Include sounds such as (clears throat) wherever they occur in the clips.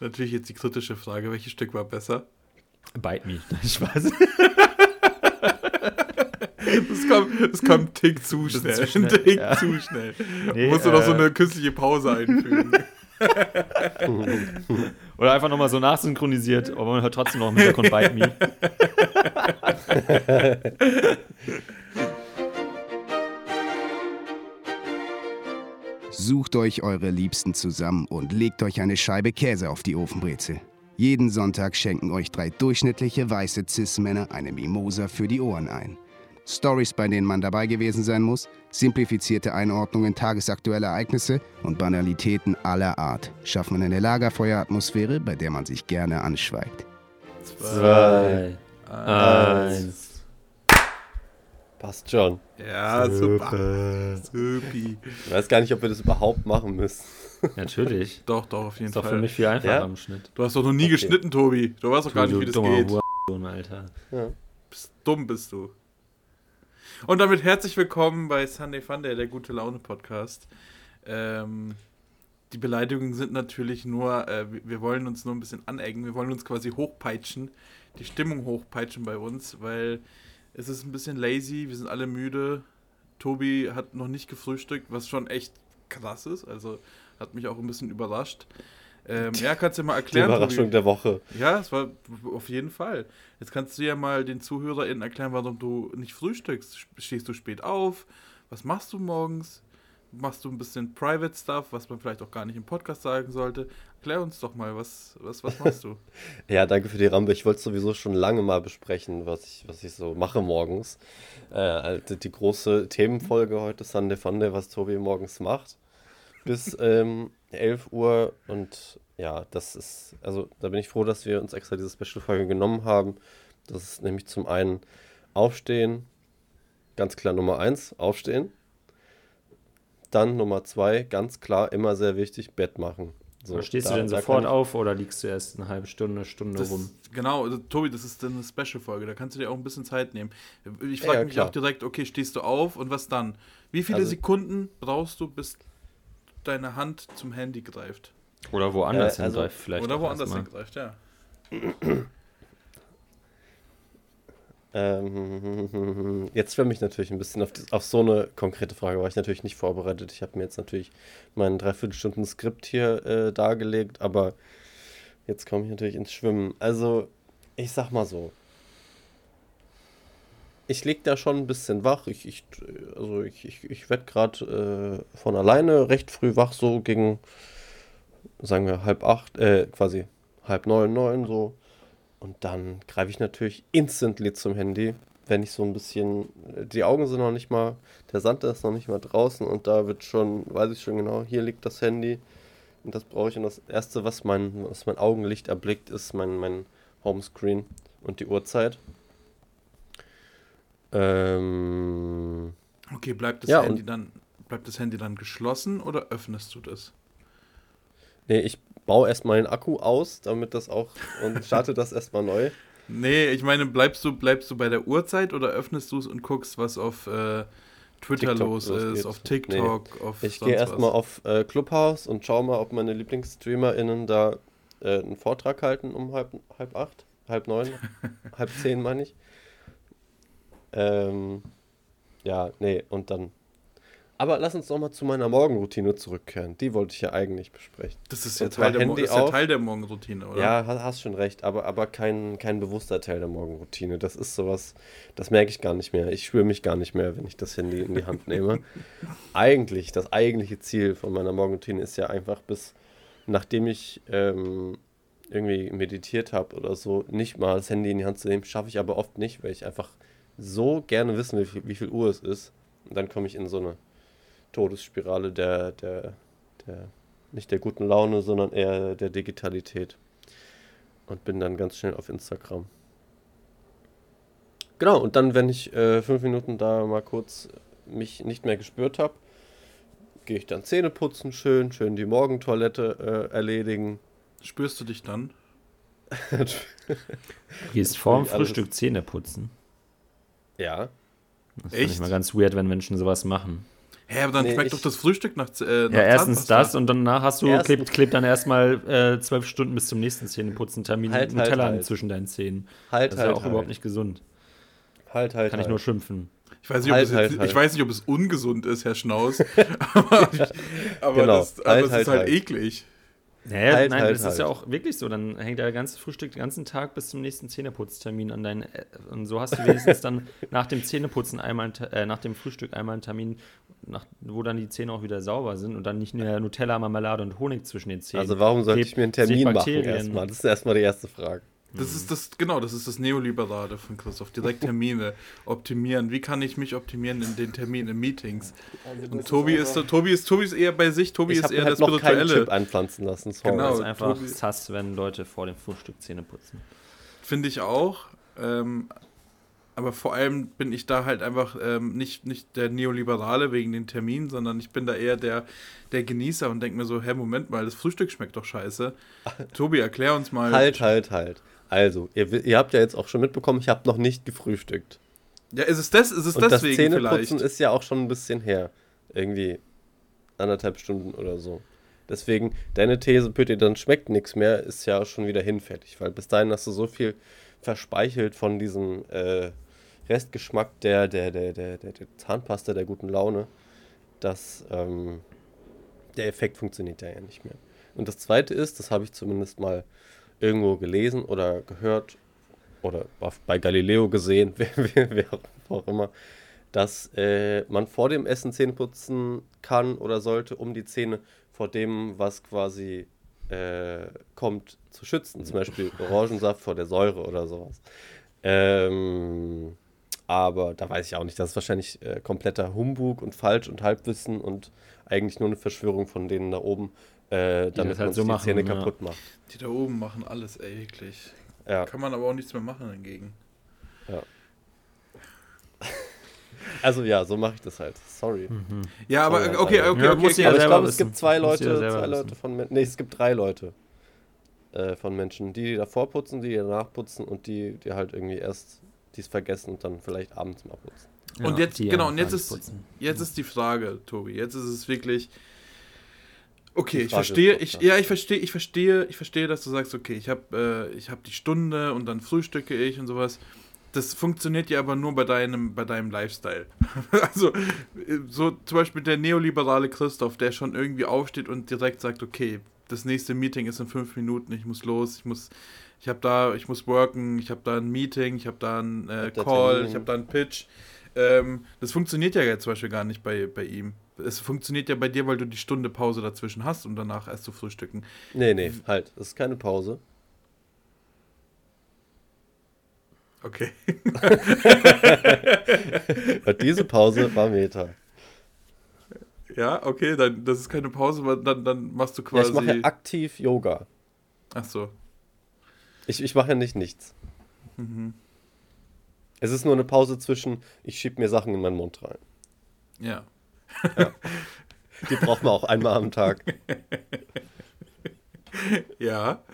Natürlich jetzt die kritische Frage, welches Stück war besser? Bite me. (laughs) Spaß. Das kam, das kam ein Tick zu schnell. zu schnell, Tick ja. zu schnell. Nee, musst du noch so äh, eine künstliche Pause einfügen. (laughs) Oder einfach nochmal so nachsynchronisiert, aber man hört trotzdem noch im Hintergrund Bite Me. (laughs) Sucht euch eure Liebsten zusammen und legt euch eine Scheibe Käse auf die Ofenbrezel. Jeden Sonntag schenken euch drei durchschnittliche weiße Cis-Männer eine Mimosa für die Ohren ein. Stories, bei denen man dabei gewesen sein muss, simplifizierte Einordnungen tagesaktueller Ereignisse und Banalitäten aller Art schaffen eine Lagerfeueratmosphäre, bei der man sich gerne anschweigt. Zwei, eins. Passt schon. Ja, super. Supi. Ich weiß gar nicht, ob wir das überhaupt machen müssen. Natürlich. (laughs) Doch, doch, auf jeden Ist doch Fall. für mich viel einfacher Ja? am Schnitt. Du hast doch noch nie Okay. geschnitten, Tobi. Du weißt doch gar Du nicht, wie das geht. Hurensohn, Alter. Ja. Bist dumm bist du. Und damit herzlich willkommen bei Sunday Funday, der gute Laune Podcast. Ähm, die Beleidigungen sind natürlich nur, äh, wir- wir wollen uns nur ein bisschen anecken, wir wollen uns quasi hochpeitschen, die Stimmung hochpeitschen bei uns, weil es ist ein bisschen lazy, wir sind alle müde. Tobi hat noch nicht gefrühstückt, was schon echt krass ist, also hat mich auch ein bisschen überrascht. Ähm, ja, kannst du mal Die erklären, Überraschung Tobi? der Woche. Ja, es war auf jeden Fall. Jetzt kannst du ja mal den ZuhörerInnen erklären, warum du nicht frühstückst. Stehst du spät auf? Was machst du morgens? Machst du ein bisschen Private Stuff, was man vielleicht auch gar nicht im Podcast sagen sollte? Erklär uns doch mal, was, was, was machst du? (laughs) Ja, danke für die Rampe. Ich wollte sowieso schon lange mal besprechen, was ich, was ich so mache morgens. Äh, also die große Themenfolge heute, Sunday Funday, was Tobi morgens macht. Bis (laughs) ähm, 11 Uhr. Und ja, das ist, also da bin ich froh, dass wir uns extra diese Special-Folge genommen haben. Das ist nämlich zum einen Aufstehen, ganz klar Nummer eins, Aufstehen. Dann Nummer zwei, ganz klar, immer sehr wichtig, Bett machen. So, Stehst da- du denn sofort auf oder liegst du erst eine halbe Stunde, Stunde Das, rum? genau, also, Tobi, das ist dann eine Special-Folge, da kannst du dir auch ein bisschen Zeit nehmen. Ich frage ja, mich klar. auch direkt, okay, stehst du auf und was dann? Wie viele Also- Sekunden brauchst du, bis deine Hand zum Handy greift? Oder woanders Äh, also- hingreift vielleicht. Oder woanders hingreift, ja. Ähm, (laughs) jetzt schwimme ich natürlich ein bisschen auf, auf so eine konkrete Frage, war ich natürlich nicht vorbereitet. Ich habe mir jetzt natürlich mein Dreiviertelstunden Skript hier äh, dargelegt, aber jetzt komme ich natürlich ins Schwimmen. Also, ich sag mal so. Ich lieg da schon ein bisschen wach. Ich, ich, also ich, ich, ich werde gerade äh, von alleine recht früh wach, so gegen, sagen wir, halb acht, äh, quasi halb neun, neun, so. Und dann greife ich natürlich instantly zum Handy, wenn ich so ein bisschen, die Augen sind noch nicht mal, der Sand ist noch nicht mal draußen und da wird schon, weiß ich schon genau, hier liegt das Handy und das brauche ich. Und das Erste, was mein, was mein Augenlicht erblickt, ist mein, mein Homescreen und die Uhrzeit. Ähm, Okay, bleibt das Ja, Handy dann bleibt das Handy dann geschlossen oder öffnest du das? nee, ich baue erstmal den Akku aus, damit das auch, und starte das erstmal neu. (laughs) Nee, ich meine, bleibst du bleibst du bei der Uhrzeit oder öffnest du es und guckst, was auf äh, Twitter TikTok los ist, auf TikTok, auf Ich gehe erstmal auf äh, Clubhouse und schaue mal, ob meine LieblingsstreamerInnen da äh, einen Vortrag halten um halb, halb acht, halb neun, (laughs) halb zehn meine ich. Ähm, ja, nee, und dann. Aber lass uns noch mal zu meiner Morgenroutine zurückkehren. Die wollte ich ja eigentlich besprechen. Das ist ja Teil der, Mo ist ja. Teil der Morgenroutine, oder? Ja, ha- hast schon recht, aber, aber kein, kein bewusster Teil der Morgenroutine. Das ist sowas, das merke ich gar nicht mehr. Ich spüre mich gar nicht mehr, wenn ich das Handy in die Hand nehme. (laughs) Eigentlich, das eigentliche Ziel von meiner Morgenroutine ist ja einfach bis, nachdem ich ähm, irgendwie meditiert habe oder so, nicht mal das Handy in die Hand zu nehmen, schaffe ich aber oft nicht, weil ich einfach so gerne wissen will, wie viel Uhr es ist. Und dann komme ich in so eine Todesspirale der, der, der, nicht der guten Laune, sondern eher der Digitalität. Und bin dann ganz schnell auf Instagram. Genau, und dann, wenn ich äh, fünf Minuten da mal kurz mich nicht mehr gespürt habe, gehe ich dann Zähne putzen, schön, schön die Morgentoilette äh, erledigen. Spürst du dich dann? (laughs) Gehst vorm Alles- Frühstück Zähne putzen. ja, Das finde Echt? ich mal ganz weird, wenn Menschen sowas machen. Hä, aber dann Nee, schmeckt ich- doch das Frühstück nach, äh, nach Ja, erstens das und danach hast du, Erstens- klebt, klebt dann erstmal äh, zwölf Stunden bis zum nächsten Zähneputzen-Termin Halt, halt, Nutella halt. zwischen deinen Zähnen. Halt, Das ist halt, ja auch halt. überhaupt nicht gesund. Halt, halt, Kann halt. ich nur schimpfen. Ich weiß, nicht, ob Halt, es jetzt, halt, halt. ich weiß nicht, ob es ungesund ist, Herr Schnaus. (laughs) aber Genau. das, aber Halt, es halt, ist halt, halt. eklig. Naja, Halt, nein, halt, das ist ja halt. auch wirklich so. Dann hängt der ganze Frühstück den ganzen Tag bis zum nächsten Zähneputztermin an deinen. Äh, und so hast du wenigstens dann (laughs) nach dem Zähneputzen einmal, äh, nach dem Frühstück einmal einen Termin, nach, wo dann die Zähne auch wieder sauber sind und dann nicht nur Nutella, Marmelade und Honig zwischen den Zähnen. Also warum sollte ich mir einen Termin machen erstmal? Das ist erstmal die erste Frage. Das ist das, genau, das ist das Neoliberale von Christoph. Direkt Termine optimieren. Wie kann ich mich optimieren in den Terminen, in Meetings? Und Tobi ist, so- Tobi ist, Tobi ist eher bei sich, Tobi Ich ist habe eher halt das noch keinen Chip Spirituelle. einpflanzen lassen. Sorry. Genau. Das ist einfach Tobi- sass, wenn Leute vor dem Frühstück Zähne putzen. Finde ich auch. Ähm, aber vor allem bin ich da halt einfach ähm, nicht, nicht der Neoliberale wegen den Terminen, sondern ich bin da eher der, der Genießer und denke mir so, hä, Moment mal, das Frühstück schmeckt doch scheiße. (laughs) Tobi, erklär uns mal. Halt, halt, halt. Also, ihr, ihr habt ja jetzt auch schon mitbekommen, ich habe noch nicht gefrühstückt. Ja, ist es, das, ist es Und das deswegen Zähneputzen vielleicht? ist ja auch schon ein bisschen her. Irgendwie anderthalb Stunden oder so. Deswegen, deine These, Pütti, dann schmeckt nichts mehr, ist ja schon wieder hinfällig. Weil bis dahin hast du so viel verspeichelt von diesem äh, Restgeschmack der, der, der, der, der, der Zahnpasta, der guten Laune, dass ähm, der Effekt funktioniert ja, nicht mehr. Und das zweite ist, das habe ich zumindest mal irgendwo gelesen oder gehört oder bei Galileo gesehen, (laughs) wer, wer, wer auch immer, dass äh, man vor dem Essen Zähne putzen kann oder sollte, um die Zähne vor dem, was quasi äh, kommt, zu schützen. Zum Beispiel Orangensaft vor der Säure oder sowas. Ähm, aber da weiß ich auch nicht. Das ist wahrscheinlich äh, kompletter Humbug und falsch und Halbwissen und eigentlich nur eine Verschwörung von denen da oben, äh, damit halt man so sich die machen, Zähne ja. kaputt macht. Die da oben machen alles ey, eklig. Ja. Kann man aber auch nichts mehr machen dagegen. (laughs) Also ja, so mache ich das halt. Sorry. Ja, aber Sorry, okay, Alter. okay, Ja, okay. okay. ja Aber ich glaube, es gibt zwei Leute, zwei wissen. Leute von Menschen. Nee, es gibt drei Leute äh, von Menschen, die, die davor putzen, die, die danach putzen und die, die halt irgendwie erst dies vergessen und dann vielleicht abends mal putzen. Und jetzt, die genau, ja und jetzt ist, putzen. jetzt ist die Frage, Tobi. Jetzt ist es wirklich. Okay, Die ich verstehe, ich, ja, ich verstehe, ich verstehe, ich verstehe, dass du sagst, okay, ich habe äh, ich hab die Stunde und dann frühstücke ich und sowas. Das funktioniert ja aber nur bei deinem, bei deinem Lifestyle. (laughs) also, äh, so zum Beispiel der neoliberale Christoph, der schon irgendwie aufsteht und direkt sagt, okay, das nächste Meeting ist in fünf Minuten, ich muss los, ich muss, ich habe da, ich muss worken, ich habe da ein Meeting, ich habe da einen äh, Call, ich habe da einen Pitch. Ähm, das funktioniert ja jetzt zum Beispiel gar nicht bei, bei ihm. Es funktioniert ja bei dir, weil du die Stunde Pause dazwischen hast und danach erst zu frühstücken. Nee, nee, halt. Das ist keine Pause. Okay. (laughs) Diese Pause war Meta. Ja, okay, dann das ist keine Pause, dann, dann machst du Ja, quasi. ich mache ja aktiv Yoga. Ach so. Ich, ich mache ja nicht nichts. Mhm. Es ist nur eine Pause zwischen, ich schieb mir Sachen in meinen Mund rein. Ja. Die braucht man auch einmal am Tag. (laughs) Ja.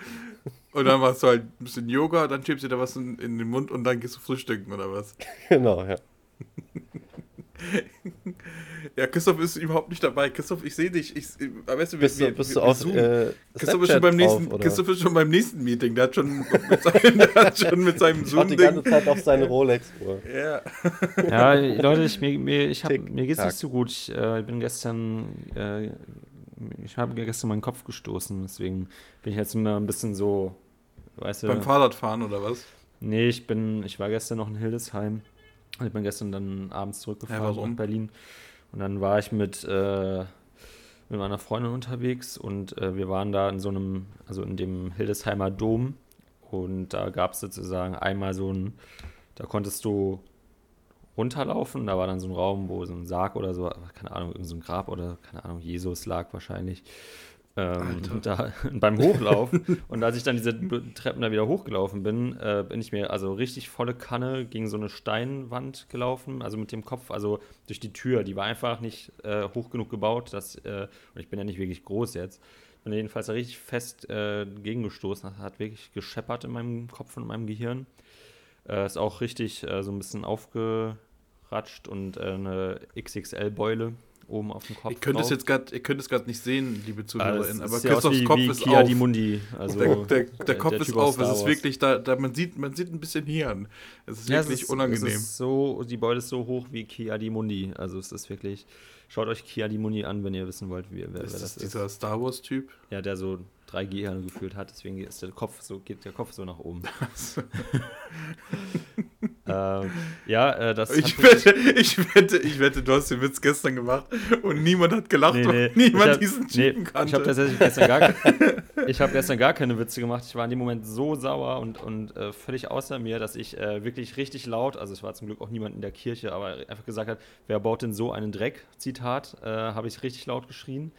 Und dann machst du halt ein bisschen Yoga, dann schiebst du dir was in, in den Mund und dann gehst du frühstücken oder was? (laughs) genau, ja. Ja, Christoph ist überhaupt nicht dabei. Christoph, ich sehe dich. Ich, äh, weißt du, wir, Bist du, wir, bist wir, du auf äh, Christoph ist, schon beim nächsten, drauf, oder? Christoph ist schon beim nächsten Meeting. Der hat schon mit seinem, (laughs) der hat schon mit seinem Schaut die ganze. Zeit auf seine Rolex-Uhr. Ja. Ja, Leute, ich, mir, mir, ich hab, Tick, mir geht's tack. nicht so gut. Ich äh, bin gestern, äh, ich habe gestern meinen Kopf gestoßen, deswegen bin ich jetzt immer ein bisschen so, weißt du. Beim Fahrradfahren oder was? Nee, ich bin, ich war gestern noch in Hildesheim. Ich bin gestern dann abends zurückgefahren Ja, warum? nach Berlin. Und dann war ich mit, äh, mit meiner Freundin unterwegs und äh, wir waren da in so einem, also in dem Hildesheimer Dom. Und da gab es sozusagen einmal so ein, da konntest du runterlaufen. Da war dann so ein Raum, wo so ein Sarg oder so, keine Ahnung, irgend so ein Grab oder keine Ahnung, Jesus lag wahrscheinlich. Ähm, da, (laughs) beim Hochlaufen. (laughs) und als ich dann diese Treppen da wieder hochgelaufen bin, äh, bin ich mir also richtig volle Kanne gegen so eine Steinwand gelaufen, also mit dem Kopf, also durch die Tür. Die war einfach nicht äh, hoch genug gebaut. Dass, äh, und ich bin ja nicht wirklich groß jetzt. Bin jedenfalls da richtig fest äh, gegengestoßen. Das hat wirklich gescheppert in meinem Kopf und in meinem Gehirn. Äh, ist auch richtig äh, so ein bisschen aufgeratscht und eine XXL-Beule oben auf dem Kopf. Ihr könnt es drauf. jetzt gerade, es nicht sehen, liebe Ah, ZuhörerInnen, aber Christophs Kopf wie ist Kia auf. Di Mundi. Also der, der, der, Kopf ist Typ aus auf. Es ist wirklich, da, da man sieht, man sieht ein bisschen Hirn. Es ist Ja, es wirklich ist, unangenehm. Es ist so, die Beute ist so hoch wie Kia Di Mundi. Also es ist wirklich. Schaut euch Kia Di Mundi an, wenn ihr wissen wollt, wie, wer, wer ist das das ist. dieser Star Wars Typ? Ja, der so drei Gehirne gefühlt hat, deswegen ist der Kopf so, geht der Kopf so nach oben. (laughs) (laughs) ähm, ja, äh, das Ich wette, ich wette, ich wette, du hast den Witz gestern gemacht und niemand hat gelacht, Nee, nee, niemand ich hab- diesen nee, Typen Ich kannte. habe tatsächlich gestern gar, (laughs) ich hab gestern gar keine Witze gemacht. Ich war in dem Moment so sauer und, und äh, völlig außer mir, dass ich äh, wirklich richtig laut, also es war zum Glück auch niemand in der Kirche, aber einfach gesagt hat, wer baut denn so einen Dreck? Zitat, äh, habe ich richtig laut geschrien.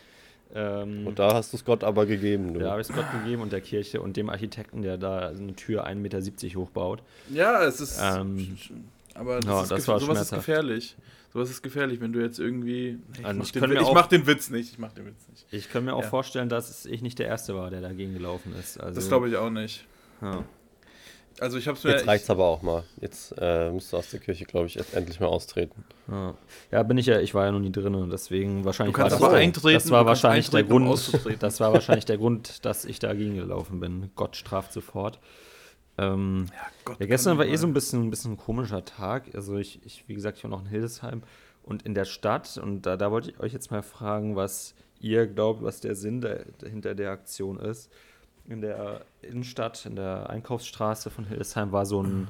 Ähm, Und da hast du es Gott aber gegeben. Du. da habe ich es Gott gegeben und der Kirche und dem Architekten, der da eine Tür 1,70 Meter hochbaut. ja, es ist. Ähm, aber das ja, ist das sowas ist gefährlich. Sowas ist gefährlich, wenn du jetzt irgendwie. Ich, Also mach, ich den, kann Witz- mir ich auch- mach den Witz nicht. Ich mach den Witz nicht. Ich kann mir auch Ja. vorstellen, dass ich nicht der Erste war, der dagegen gelaufen ist. Also, Das glaube ich auch nicht. Ja. Also ich hab's mir. Jetzt reicht's ich, aber auch mal. Jetzt äh, musst du aus der Kirche, glaube ich, jetzt endlich mal austreten. Ja. ja, bin ich ja, ich war ja noch nie drin und deswegen du wahrscheinlich kannst war aber das, eintreten. das war du kannst wahrscheinlich der eintreten, Grund, das war wahrscheinlich der Grund, dass ich dagegen gelaufen bin. Gott straft sofort. Ähm, Ja, Gott, ja, gestern war eh so ein bisschen, ein bisschen ein komischer Tag. Also ich, ich, wie gesagt, ich war noch in Hildesheim und in der Stadt und da, da wollte ich euch jetzt mal fragen, was ihr glaubt, was der Sinn der, hinter der Aktion ist. In der Innenstadt, in der Einkaufsstraße von Hildesheim war so ein,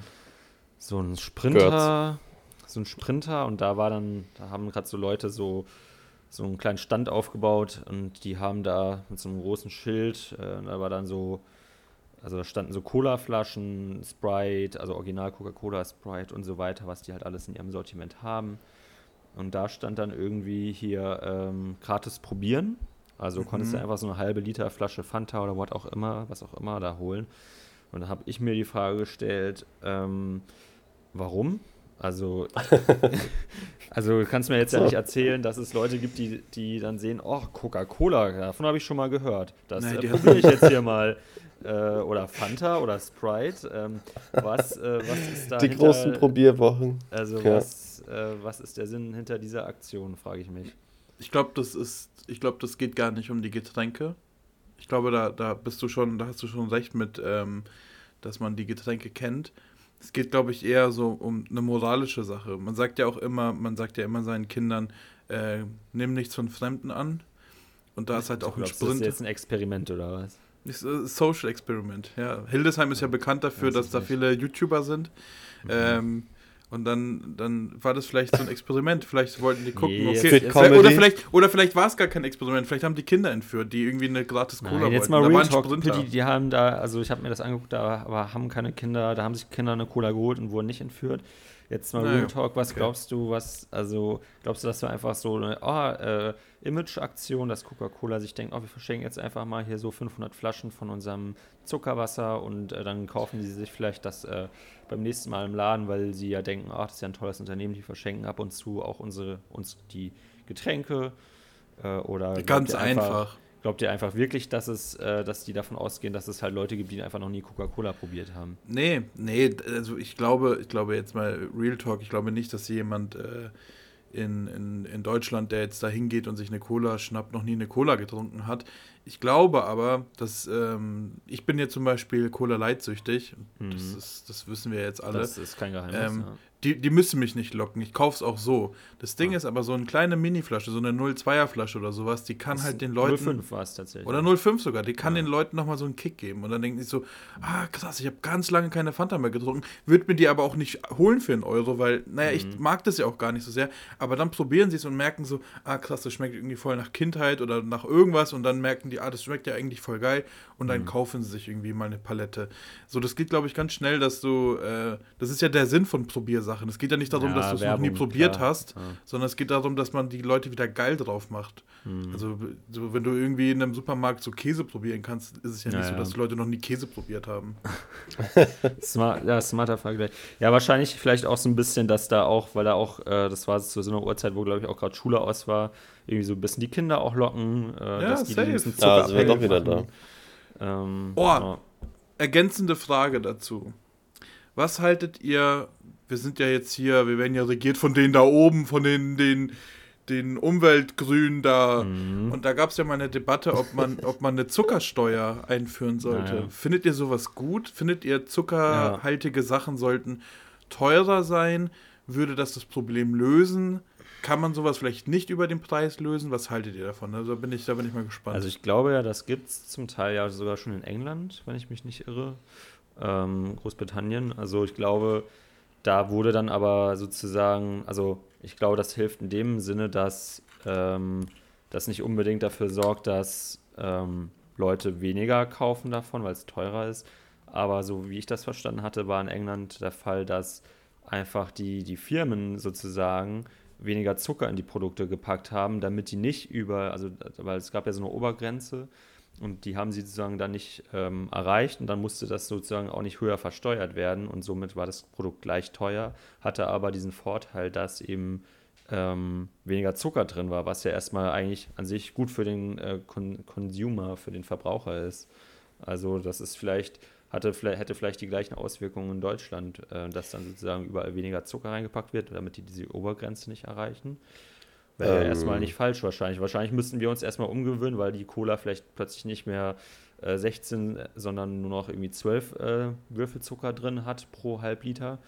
so ein Sprinter, so ein Sprinter und da war dann, da haben gerade so Leute so so einen kleinen Stand aufgebaut und die haben da mit so einem großen Schild, äh, da war dann so, also da standen so Cola-Flaschen, Sprite, also Original Coca-Cola, Sprite und so weiter, was die halt alles in ihrem Sortiment haben. Und da stand dann irgendwie hier ähm, gratis probieren. Also konntest du einfach so eine halbe Liter Flasche Fanta oder was auch immer, was auch immer da holen. Und da habe ich mir die Frage gestellt, ähm, warum? Also, (laughs) also du kannst mir jetzt ja nicht erzählen, dass es Leute gibt, die, die dann sehen, oh, Coca-Cola, davon habe ich schon mal gehört. Das Nee, äh, probiere ich jetzt hier (laughs) mal. Äh, oder Fanta oder Sprite. Ähm, was, äh, was ist da Die großen Probierwochen. Also Ja. was, äh, was ist der Sinn hinter dieser Aktion, frage ich mich. Ich glaube, das ist, ich glaube, das geht gar nicht um die Getränke. Ich glaube, da, da bist du schon, da hast du schon recht mit, ähm, dass man die Getränke kennt. Es geht, glaube ich, eher so um eine moralische Sache. Man sagt ja auch immer, man sagt ja immer seinen Kindern, äh, nimm nichts von Fremden an. Und da ist halt Du auch ein glaubst, das ist Sprint. jetzt ein Experiment oder was? Äh, Social Experiment, ja. Hildesheim ist ja bekannt dafür, Das dass da viele YouTuber sind. Mhm. Ähm, und dann, dann war das vielleicht so ein Experiment. Vielleicht wollten die gucken, jetzt- okay. jetzt- oder vielleicht, oder vielleicht war es gar kein Experiment. Vielleicht haben die Kinder entführt, die irgendwie eine gratis Cola Nein, jetzt wollten. mal Da Real Talk, Sprinter. die, die haben da, also ich habe mir das angeguckt, da aber haben keine Kinder, da haben sich Kinder eine Cola geholt und wurden nicht entführt. Jetzt mal Real Talk, was okay. glaubst du, was, also glaubst du, dass wir einfach so eine oh, äh, Image-Aktion, dass Coca-Cola sich denkt, oh, wir verschenken jetzt einfach mal hier so 500 Flaschen von unserem Zuckerwasser und äh, dann kaufen sie sich vielleicht das äh, beim nächsten Mal im Laden, weil sie ja denken, ach, das ist ja ein tolles Unternehmen, die verschenken ab und zu auch unsere, uns die Getränke äh, oder Ganz ihr einfach. Glaubt ihr einfach wirklich, dass es, äh, dass die davon ausgehen, dass es halt Leute gibt, die einfach noch nie Coca-Cola probiert haben? Nee, nee, also ich glaube, ich glaube jetzt mal Real Talk, ich glaube nicht, dass jemand äh, in, in, in Deutschland, der jetzt da hingeht und sich eine Cola schnappt, noch nie eine Cola getrunken hat. Ich glaube aber, dass ähm, ich bin ja zum Beispiel Cola Light süchtig. Das, Mhm. ist, das wissen wir jetzt alle. Das ist kein Geheimnis. Ähm, ja. Die, die müssen mich nicht locken. Ich kauf's auch so. Das Ding Ah. ist aber so eine kleine Mini-Flasche, so eine 0,2er Flasche oder sowas, die kann halt den Leuten. 05 war es tatsächlich. Oder 0,5 sogar. Die kann Ja. den Leuten nochmal so einen Kick geben. Und dann denken die so, ah krass, ich habe ganz lange keine Fanta mehr getrunken. Würde mir die aber auch nicht holen für einen Euro, weil, naja, ich Mhm. mag das ja auch gar nicht so sehr. Aber dann probieren sie es und merken so, ah krass, das schmeckt irgendwie voll nach Kindheit oder nach irgendwas. Und dann merken die, ah, das schmeckt ja eigentlich voll geil. Und dann Mhm. kaufen sie sich irgendwie mal eine Palette. So, das geht, glaube ich, ganz schnell, dass du, äh, das ist ja der Sinn von Probiersachen. Es geht ja nicht darum, Ja, dass du es noch nie probiert klar. hast, Ja. sondern es geht darum, dass man die Leute wieder geil drauf macht. Mhm. Also, so, wenn du irgendwie in einem Supermarkt so Käse probieren kannst, ist es ja nicht Ja, so, ja. dass die Leute noch nie Käse probiert haben. (laughs) Smart, ja, smarter Vergleich. Ja, wahrscheinlich vielleicht auch so ein bisschen, dass da auch, weil da auch, äh, das war zu so einer Uhrzeit, wo, glaube ich, auch gerade Schule aus war, irgendwie so ein bisschen die Kinder auch locken, äh, Ja, dass die, safe. ein bisschen Ah, sind wir doch wieder machen. Ähm, Oh. ja. Ergänzende Frage dazu. Was haltet ihr, wir sind ja jetzt hier, wir werden ja regiert von denen da oben, von den, den, den Umweltgrün da. Mhm. Und da gab es ja mal eine Debatte, ob man, (laughs) ob man eine Zuckersteuer einführen sollte. Naja. Findet ihr sowas gut? Findet ihr zuckerhaltige ja. Sachen sollten teurer sein? Würde das das Problem lösen? Kann man sowas vielleicht nicht über den Preis lösen? Was haltet ihr davon? Also bin ich, da bin ich mal gespannt. Also ich glaube ja, das gibt es zum Teil ja sogar schon in England, wenn ich mich nicht irre. Ähm, Großbritannien. Also ich glaube, da wurde dann aber sozusagen, also ich glaube, das hilft in dem Sinne, dass ähm, das nicht unbedingt dafür sorgt, dass ähm, Leute weniger kaufen davon, weil es teurer ist. Aber so wie ich das verstanden hatte, war in England der Fall, dass einfach die, die Firmen sozusagen weniger Zucker in die Produkte gepackt haben, damit die nicht über, also weil es gab ja so eine Obergrenze und die haben sie sozusagen dann nicht ähm, erreicht und dann musste das sozusagen auch nicht höher versteuert werden und somit war das Produkt gleich teuer, hatte aber diesen Vorteil, dass eben ähm, weniger Zucker drin war, was ja erstmal eigentlich an sich gut für den äh, Con Consumer, für den Verbraucher ist. Also das ist vielleicht hatte, hätte vielleicht die gleichen Auswirkungen in Deutschland, äh, dass dann sozusagen überall weniger Zucker reingepackt wird, damit die diese Obergrenze nicht erreichen. Wäre ähm. erstmal nicht falsch wahrscheinlich. Wahrscheinlich müssten wir uns erstmal umgewöhnen, weil die Cola vielleicht plötzlich nicht mehr äh, 16, sondern nur noch irgendwie 12 äh, Würfel Zucker drin hat pro Halbliter.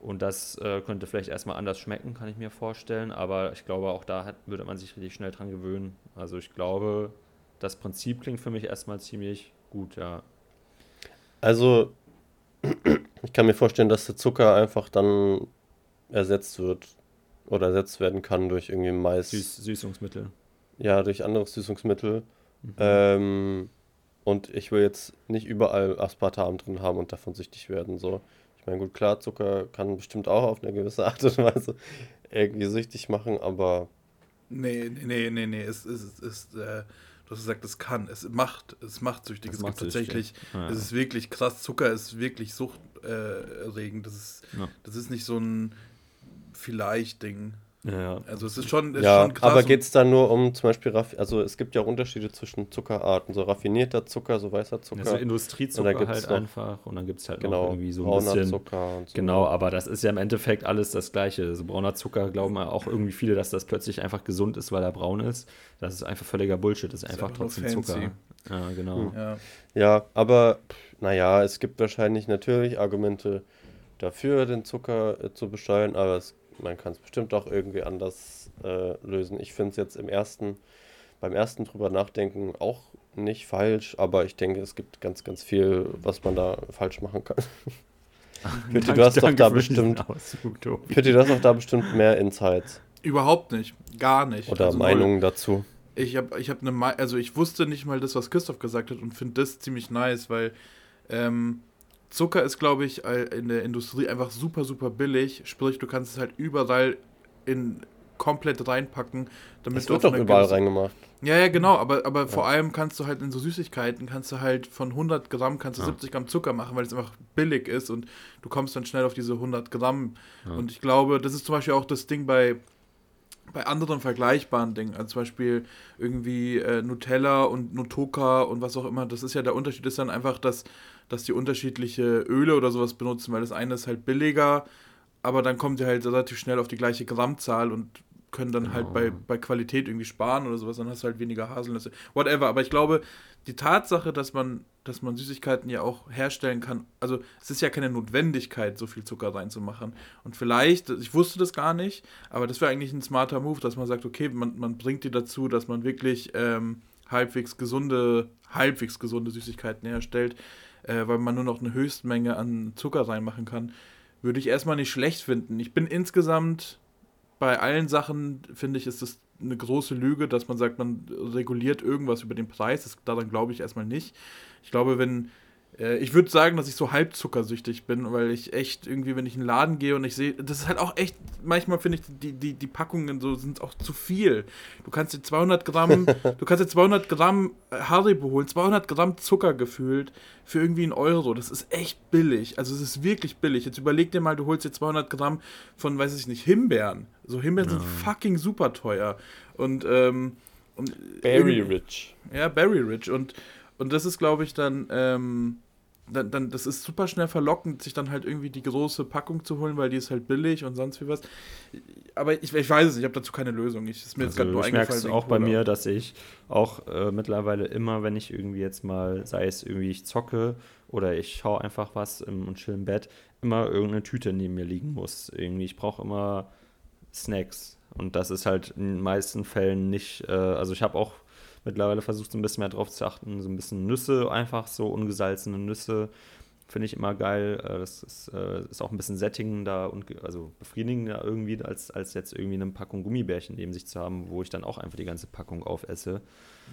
Und das äh, könnte vielleicht erstmal anders schmecken, kann ich mir vorstellen. Aber ich glaube, auch da hat, würde man sich richtig schnell dran gewöhnen. Also ich glaube, das Prinzip klingt für mich erstmal ziemlich gut, ja. Also, (clears throat) ich kann mir vorstellen, dass der Zucker einfach dann ersetzt wird oder ersetzt werden kann durch irgendwie Mais. Süß Süßungsmittel. Ja, durch anderes Süßungsmittel. Mhm. Ähm, und ich will jetzt nicht überall Aspartam drin haben und davon süchtig werden. So. Ich meine, gut, klar, Zucker kann bestimmt auch auf eine gewisse Art und Weise irgendwie süchtig machen, aber. Nee, nee, nee, nee, es ist, ist, äh, du hast gesagt, es kann, es macht, es macht süchtig. Es, es macht gibt tatsächlich, ja. es ist wirklich krass, Zucker ist wirklich suchterregend. das, ist, ja. das ist nicht so ein Vielleicht-Ding. Ja. Also es ist schon, ist ja, schon krass. Aber geht es dann nur um zum Beispiel, also es gibt ja auch Unterschiede zwischen Zuckerarten, so raffinierter Zucker, so weißer Zucker. Also Industriezucker halt noch, einfach und dann gibt es halt genau, noch irgendwie so ein bisschen. Zucker und so. Genau, aber das ist ja im Endeffekt alles das Gleiche. Also brauner Zucker glauben auch irgendwie viele, dass das plötzlich einfach gesund ist, weil er braun ist. Das ist einfach völliger Bullshit, das ist, das ist einfach trotzdem Zucker. Ja, genau. Hm. Ja. ja, aber naja, es gibt wahrscheinlich natürlich Argumente dafür, den Zucker äh, zu besteuern, aber es man kann es bestimmt auch irgendwie anders äh, lösen. Ich finde es jetzt im ersten, beim ersten drüber nachdenken auch nicht falsch, aber ich denke, es gibt ganz, ganz viel, was man da falsch machen kann. (laughs) Pitti, du hast doch da bestimmt. Pitti, du hast doch da bestimmt mehr Insights. Überhaupt nicht. Gar nicht. Oder also Meinungen dazu. Ich habe ich hab eine also ich wusste nicht mal das, was Christoph gesagt hat und finde das ziemlich nice, weil ähm, Zucker ist, glaube ich, in der Industrie einfach super, super billig. Sprich, du kannst es halt überall in komplett reinpacken. Damit das wird doch überall reingemacht. Ja, ja, genau, aber, aber ja. vor allem kannst du halt in so Süßigkeiten, kannst du halt von 100 Gramm, kannst du ja. 70 Gramm Zucker machen, weil es einfach billig ist und du kommst dann schnell auf diese 100 Gramm. Ja. Und ich glaube, das ist zum Beispiel auch das Ding bei, bei anderen vergleichbaren Dingen, also zum Beispiel irgendwie äh, Nutella und Nutoka und was auch immer, das ist ja der Unterschied ist dann einfach, dass dass die unterschiedliche Öle oder sowas benutzen, weil das eine ist halt billiger, aber dann kommt ihr halt relativ schnell auf die gleiche Grammzahl und können dann halt bei, genau. bei Qualität irgendwie sparen oder sowas, dann hast du halt weniger Haselnüsse. Whatever. Aber ich glaube, die Tatsache, dass man, dass man Süßigkeiten ja auch herstellen kann, also es ist ja keine Notwendigkeit, so viel Zucker reinzumachen. Und vielleicht, ich wusste das gar nicht, aber das wäre eigentlich ein smarter Move, dass man sagt, okay, man, man bringt die dazu, dass man wirklich ähm, halbwegs gesunde, halbwegs gesunde Süßigkeiten herstellt äh, weil man nur noch eine Höchstmenge an Zucker reinmachen kann, würde ich erstmal nicht schlecht finden. Ich bin insgesamt bei allen Sachen, finde ich, ist das eine große Lüge, dass man sagt, man reguliert irgendwas über den Preis. Das, daran glaube ich erstmal nicht. Ich glaube, wenn ich würde sagen, dass ich so halb zuckersüchtig bin, weil ich echt irgendwie, wenn ich in den Laden gehe und ich sehe, das ist halt auch echt, manchmal finde ich, die, die, die Packungen so sind auch zu viel. Du kannst dir 200 Gramm, (laughs) du kannst dir 200 Gramm Haribo holen, 200 Gramm Zucker gefühlt für irgendwie einen Euro. Das ist echt billig. Also es ist wirklich billig. Jetzt überleg dir mal, du holst dir 200 Gramm von, weiß ich nicht, Himbeeren. So Himbeeren ja. sind fucking super teuer. Und, ähm, und Berry Rich. Ja, Berry Rich. Und, und das ist, glaube ich, dann, ähm, dann, dann, das ist super schnell verlockend, sich dann halt irgendwie die große Packung zu holen, weil die ist halt billig und sonst wie was. Aber ich, ich weiß es, ich habe dazu keine Lösung. Ich, ist mir also jetzt nur ich merke es auch bei mir, dass ich auch äh, mittlerweile immer, wenn ich irgendwie jetzt mal, sei es irgendwie ich zocke oder ich schaue einfach was im, im chillen Bett, immer irgendeine Tüte neben mir liegen muss. Irgendwie, ich brauche immer Snacks. Und das ist halt in den meisten Fällen nicht, äh, also ich habe auch mittlerweile versucht, so ein bisschen mehr drauf zu achten. So ein bisschen Nüsse, einfach so ungesalzene Nüsse. Finde ich immer geil. Äh, das ist, äh, ist auch ein bisschen sättigender und also befriedigender irgendwie, als, als jetzt irgendwie eine Packung Gummibärchen neben sich zu haben, wo ich dann auch einfach die ganze Packung aufesse.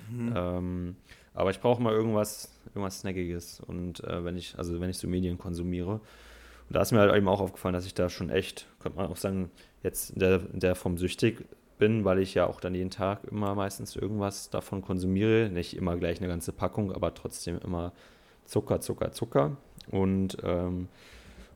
Mhm. Ähm, aber ich brauche mal irgendwas, irgendwas Snackiges. Und äh, wenn ich, also wenn ich so Medien konsumiere. Und da ist mir halt eben auch aufgefallen, dass ich da schon echt, könnte man auch sagen, jetzt der, in der Form süchtig bin, weil ich ja auch dann jeden Tag immer meistens irgendwas davon konsumiere. Nicht immer gleich eine ganze Packung, aber trotzdem immer Zucker, Zucker, Zucker. Und ähm,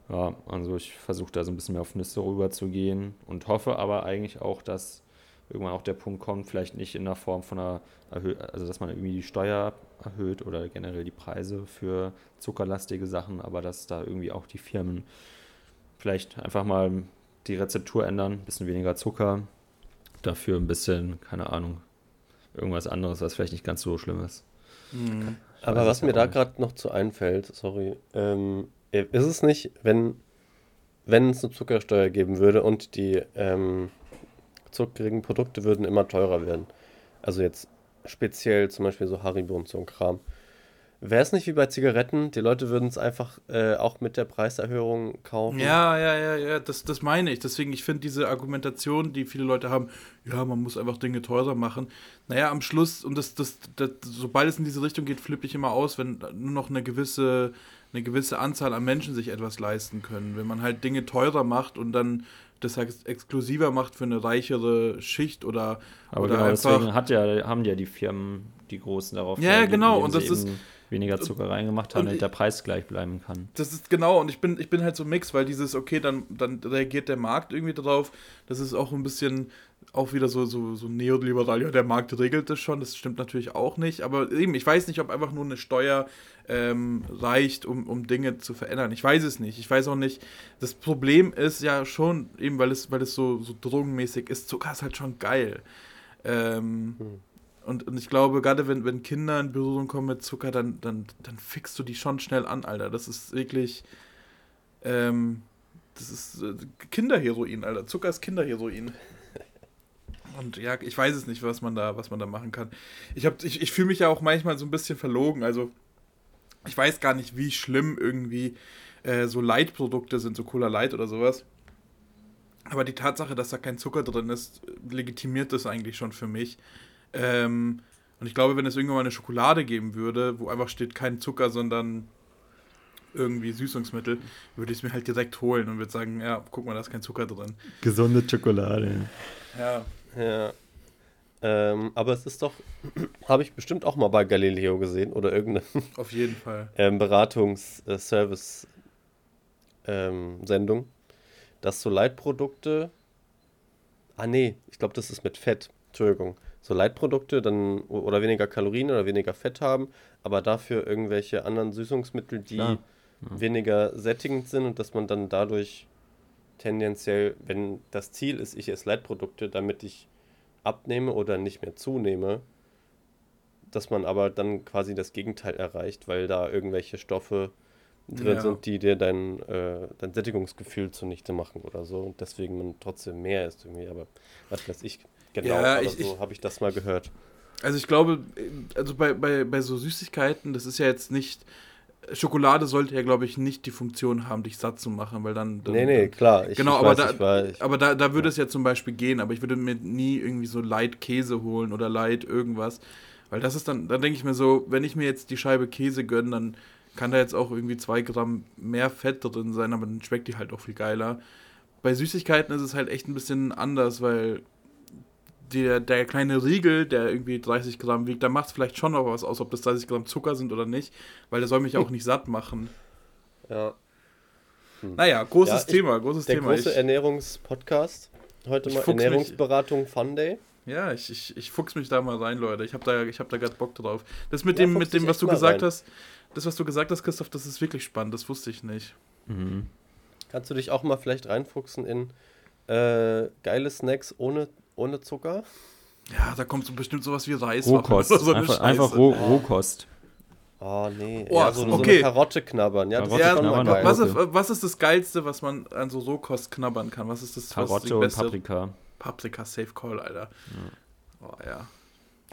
ja, also ich versuche da so ein bisschen mehr auf Nüsse rüber zu gehen und hoffe aber eigentlich auch, dass irgendwann auch der Punkt kommt, vielleicht nicht in der Form von einer erhöht, also dass man irgendwie die Steuer erhöht oder generell die Preise für zuckerlastige Sachen, aber dass da irgendwie auch die Firmen vielleicht einfach mal die Rezeptur ändern, ein bisschen weniger Zucker, dafür ein bisschen, keine Ahnung, irgendwas anderes, was vielleicht nicht ganz so schlimm ist. Mhm. Aber was mir da gerade noch zu einfällt, sorry, ähm, ist es nicht, wenn, wenn es eine Zuckersteuer geben würde und die ähm, zuckrigen Produkte würden immer teurer werden, also jetzt speziell zum Beispiel so Haribo und so ein Kram, Wäre es nicht wie bei Zigaretten? Die Leute würden es einfach äh, auch mit der Preiserhöhung kaufen. Ja, ja, ja, ja, das, das meine ich. Deswegen, ich finde diese Argumentation, die viele Leute haben, ja, man muss einfach Dinge teurer machen. Naja, am Schluss, und das, das, das, sobald es in diese Richtung geht, flippe ich immer aus, wenn nur noch eine gewisse, eine gewisse Anzahl an Menschen sich etwas leisten können. Wenn man halt Dinge teurer macht und dann das heißt exklusiver macht für eine reichere Schicht oder, Aber oder genau, einfach, deswegen hat ja, haben ja die Firmen, die Großen darauf Ja, genau, und das ist weniger Zucker reingemacht haben, damit der Preis gleich bleiben kann. Das ist genau, und ich bin, ich bin halt so mix, weil dieses, okay, dann, dann reagiert der Markt irgendwie drauf. Das ist auch ein bisschen auch wieder so, so, so neoliberal, ja, der Markt regelt das schon, das stimmt natürlich auch nicht, aber eben, ich weiß nicht, ob einfach nur eine Steuer ähm, reicht, um, um Dinge zu verändern. Ich weiß es nicht. Ich weiß auch nicht, das Problem ist ja schon, eben weil es, weil es so, so drogenmäßig ist, Zucker ist halt schon geil. Ähm, hm. Und, und ich glaube, gerade wenn, wenn Kinder in Berührung kommen mit Zucker, dann, dann, dann fixst du die schon schnell an, Alter. Das ist wirklich. Ähm, das ist äh, Kinderheroin, Alter. Zucker ist Kinderheroin. Und ja, ich weiß es nicht, was man da, was man da machen kann. Ich, ich, ich fühle mich ja auch manchmal so ein bisschen verlogen. Also, ich weiß gar nicht, wie schlimm irgendwie äh, so Light-Produkte sind, so Cola Light oder sowas. Aber die Tatsache, dass da kein Zucker drin ist, legitimiert das eigentlich schon für mich. Ähm, und ich glaube, wenn es irgendwann mal eine Schokolade geben würde, wo einfach steht kein Zucker, sondern irgendwie Süßungsmittel, würde ich es mir halt direkt holen und würde sagen, ja, guck mal, da ist kein Zucker drin. Gesunde Schokolade. Ja. Ja. Ähm, aber es ist doch, (clears throat) habe ich bestimmt auch mal bei Galileo gesehen oder irgendeine (laughs) Auf jeden Fall. ähm, Beratungsservice-Sendung, ähm, dass so Leitprodukte, ah nee, ich glaube, das ist mit Fett, Entschuldigung, so Leitprodukte dann oder weniger Kalorien oder weniger Fett haben, aber dafür irgendwelche anderen Süßungsmittel, die ja. Weniger sättigend sind und dass man dann dadurch tendenziell, wenn das Ziel ist, ich esse Leitprodukte, damit ich abnehme oder nicht mehr zunehme, dass man aber dann quasi das Gegenteil erreicht, weil da irgendwelche Stoffe drin ja. sind, die dir dein, äh, dein Sättigungsgefühl zunichte machen oder so und deswegen man trotzdem mehr isst irgendwie, aber was weiß ich, Genau, ja, ich, so habe ich das mal gehört. Also ich glaube, also bei, bei, bei so Süßigkeiten, das ist ja jetzt nicht. Schokolade sollte ja, glaube ich, nicht die Funktion haben, dich satt zu machen, weil dann. dann nee, nee, klar. Ich, genau, ich aber, weiß, da, ich, aber da, da würde ja. es ja zum Beispiel gehen, aber ich würde mir nie irgendwie so Light Käse holen oder Light irgendwas. Weil das ist dann, dann denke ich mir so, wenn ich mir jetzt die Scheibe Käse gönne, dann kann da jetzt auch irgendwie zwei Gramm mehr Fett drin sein, aber dann schmeckt die halt auch viel geiler. Bei Süßigkeiten ist es halt echt ein bisschen anders, weil der, der kleine Riegel, der irgendwie 30 Gramm wiegt, da macht es vielleicht schon noch was aus, ob das 30 Gramm Zucker sind oder nicht, weil der soll mich auch nicht satt machen. Ja. Hm. Naja, großes ja, Thema, großes der Thema. Der große Ernährungspodcast. Heute mal Ernährungsberatung mich, Fun Day. Ja, ich, ich, ich fuchs mich da mal rein, Leute. Ich habe da, hab da gerade Bock drauf. Das mit ja, dem, mit dem was du gesagt rein. hast, das, was du gesagt hast, Christoph, das ist wirklich spannend. Das wusste ich nicht. Mhm. Kannst du dich auch mal vielleicht reinfuchsen in äh, geile Snacks ohne, ohne Zucker? Ja, da kommt so bestimmt sowas wie Reis. Rohkost. oder (laughs) so einfach, einfach Roh Rohkost. Oh, nee. Oh, ja, so, so okay. eine Karotte knabbern. Ja, das Karotte ist mal knabbern, geil. Was ist, was ist das Geilste, was man an so Rohkost knabbern kann? Was ist das was Karotte und beste- Paprika. Paprika, Safe Call, Alter. Oh ja.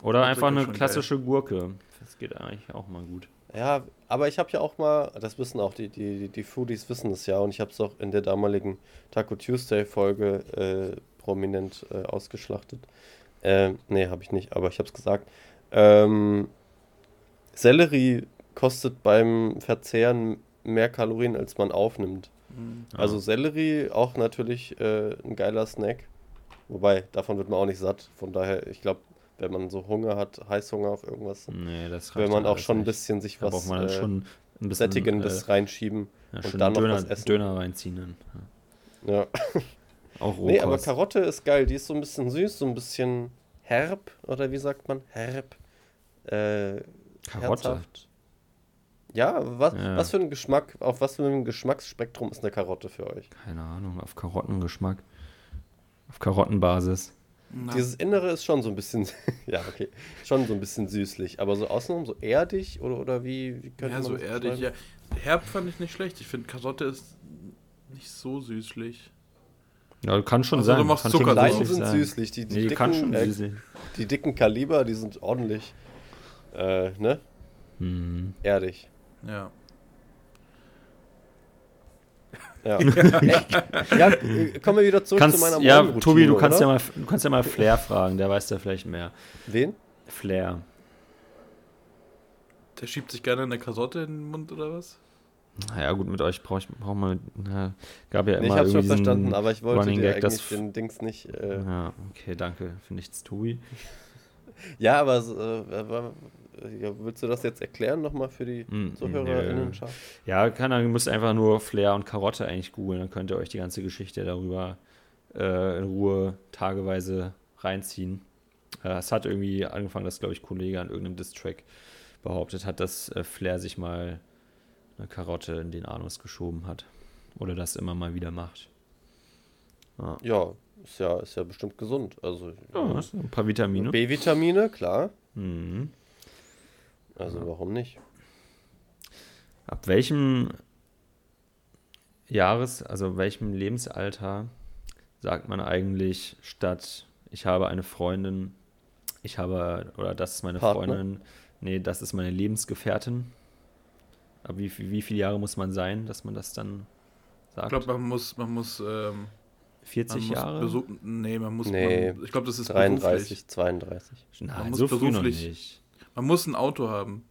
Oder Paprika einfach eine schon geil. klassische Gurke. Das geht eigentlich auch mal gut. Ja, aber ich habe ja auch mal, das wissen auch die, die, die, die Foodies wissen es ja und ich habe es auch in der damaligen Taco Tuesday Folge äh, prominent äh, ausgeschlachtet. Äh, nee, habe ich nicht, aber ich habe es gesagt. Ähm, Sellerie kostet beim Verzehren mehr Kalorien, als man aufnimmt. Mhm. Also Sellerie auch natürlich äh, ein geiler Snack. Wobei, davon wird man auch nicht satt. Von daher, ich glaube, wenn man so Hunger hat, Heißhunger auf irgendwas, Nee, will man auch schon ein nicht. bisschen sich was man dann äh, schon ein bisschen Sättigendes äh, reinschieben. ja, und dann noch Döner, was essen. Döner reinziehen. Dann. Ja. Ja. (laughs) Auch Rohkost. Nee, aber Karotte ist geil. Die ist so ein bisschen süß, so ein bisschen herb. Oder wie sagt man? Herb. Äh, Karotte. herzhaft. Ja, was, Ja. was für ein Geschmack, auf was für ein Geschmacksspektrum ist eine Karotte für euch? Keine Ahnung, auf Karottengeschmack. Auf Karottenbasis. Na, Dieses Innere ist schon so ein bisschen, (laughs) ja, okay, schon so ein bisschen süßlich, aber so außenrum so erdig oder, oder wie, wie könnte ja, man so das erdig. beschreiben? Ja. Herb fand ich nicht schlecht. Ich finde, Karotte ist nicht so süßlich. Ja, kann schon Also du sein. machst kann Zucker schon drauf. Kleinen sind sein. süßlich, die, die, Nee, dicken, kann schon äh, süßlich. die dicken Kaliber, die sind ordentlich, äh, ne, Hm. erdig. Ja. Ja, (laughs) ja kommen wir wieder zurück Kannst, zu meiner ja, Tobi, du kannst oder? ja, mal, du kannst ja mal Flair fragen, der weiß da vielleicht mehr. Wen? Flair. Der schiebt sich gerne eine Karotte in den Mund oder was? Naja, gut, mit euch brauch ich, braucht man. Na, gab ja immer Nee, ich hab's schon verstanden, aber ich wollte Running dir Gag, eigentlich den Dings nicht, äh, Ja, okay, danke für nichts, Tobi. (laughs) ja, aber äh, ja, willst du das jetzt erklären nochmal für die Hm, ZuhörerInnen? nö. Ja, kann ihr müsst einfach nur Flair und Karotte eigentlich googeln, dann könnt ihr euch die ganze Geschichte darüber äh, in Ruhe tageweise reinziehen. Äh, es hat irgendwie angefangen, dass, glaube ich, Kollege an irgendeinem Distrack behauptet hat, dass äh, Flair sich mal eine Karotte in den Anus geschoben hat. Oder das immer mal wieder macht. Ja, Ja, ist ja, ist ja bestimmt gesund. Also ja sind ein paar Vitamine. B-Vitamine, klar. Mhm. Also warum nicht? Ab welchem Jahres, also welchem Lebensalter sagt man eigentlich statt ich habe eine Freundin, ich habe, oder das ist meine Partner? Freundin, nee, das ist meine Lebensgefährtin. Ab wie, wie viele Jahre muss man sein, dass man das dann Ich sagt? glaube, man muss, man muss, ähm, man 40 muss Jahre? Nee, man muss. Nee, man, ich glaube, das ist 33, beruflich. 32. Nein, muss so früh noch beruflich- nicht. Man muss ein Auto haben.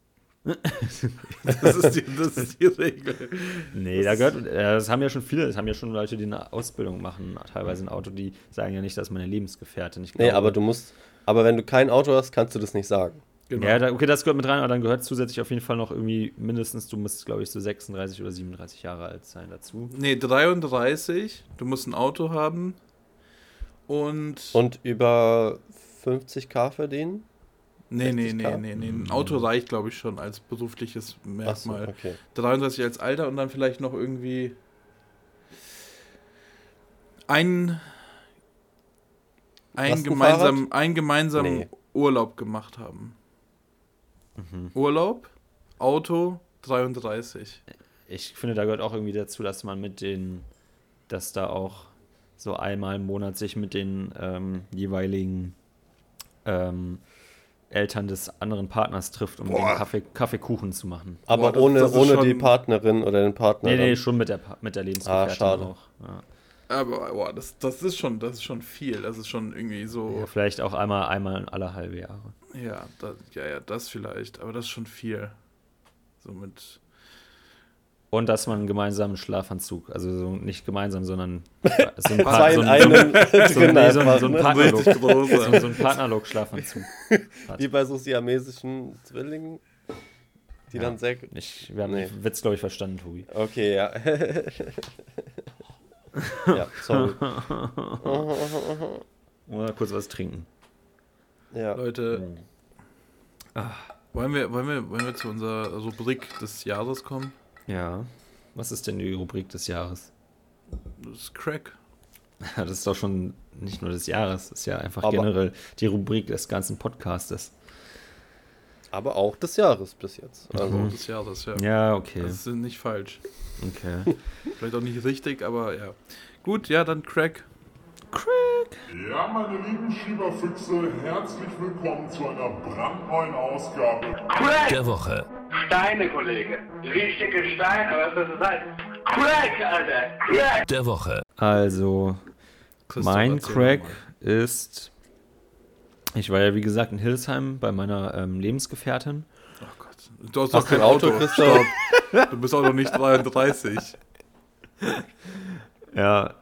(laughs) das, ist die, das ist die Regel. Nee, da gehört, äh, das haben ja schon viele, das haben ja schon Leute, die eine Ausbildung machen, teilweise ein Auto, die sagen ja nicht, das ist meine Lebensgefährtin. Ich Nee, aber du musst, aber wenn du kein Auto hast, kannst du das nicht sagen. Genau. Ja, da, okay, das gehört mit rein, aber dann gehört zusätzlich auf jeden Fall noch irgendwie mindestens, du musst, glaube ich, so 36 oder 37 Jahre alt sein dazu. Nee, 33. Du musst ein Auto haben. Und. Und über 50k verdienen? nee, nee, nee, 60K? nee, nee. Ein Auto reicht, glaube ich, schon als berufliches Merkmal. okay. 33 als Alter und dann vielleicht noch irgendwie. Ein. Ein du ein gemeinsamen Nee. Urlaub gemacht haben. Urlaub, Auto, 33. Ich finde, da gehört auch irgendwie dazu, dass man mit den, dass da auch so einmal im Monat sich mit den ähm, jeweiligen ähm, Eltern des anderen Partners trifft, um den Boah. Kaffee, Kaffeekuchen zu machen. Aber das- ohne, das ohne schon- die Partnerin oder den Partner. Nee, nee, schon mit der, mit der Lebensgefährtin Ah, schade. auch. Ja. Aber boah, das, das ist schon, das ist schon viel. Das ist schon irgendwie so. Ja, vielleicht auch einmal, einmal alle halbe Jahre. Ja, da, ja, ja, das vielleicht, aber das ist schon viel. So mit. Und dass man einen gemeinsamen Schlafanzug, also so nicht gemeinsam, sondern so ein, (laughs) Pa- so ein, (laughs) so, (laughs) nee, so, ein, so ein? Partnerlook, Richtig groß. so, so ein Partnerlook-Schlafanzug. Wie bei so siamesischen Zwillingen, die Ja. dann sehr. Ich, wir haben Nee. den Witz, glaube ich, verstanden, Tobi. Okay, ja. Ja, sorry. Oder kurz was trinken. Ja. Leute, Ah. Wollen wir, wollen, wir, wollen wir zu unserer Rubrik des Jahres kommen? Ja. Was ist denn die Rubrik des Jahres? Das ist Crack. Das ist doch schon nicht nur des Jahres, das ist ja einfach Aber- generell die Rubrik des ganzen Podcastes. Aber auch des Jahres bis jetzt. Also, Also des Jahres, ja. Ja, okay. Das ist nicht falsch. Okay. (laughs) Vielleicht auch nicht richtig, aber ja. Gut, ja, dann Crack. Ja, meine lieben Schieberfüchse, herzlich willkommen zu einer brandneuen Ausgabe Crack! der Woche. Steine, Kollege. Richtige Steine, was das heißt. Crack, Alter. Crack! Der Woche. Also, mein Crack ist. Ich war ja, wie gesagt, in Hildesheim bei meiner ähm, Lebensgefährtin. Oh Gott. Du hast, Hast doch kein ein Auto, Auto, Christoph? Du bist auch noch nicht 33. (laughs) Ja,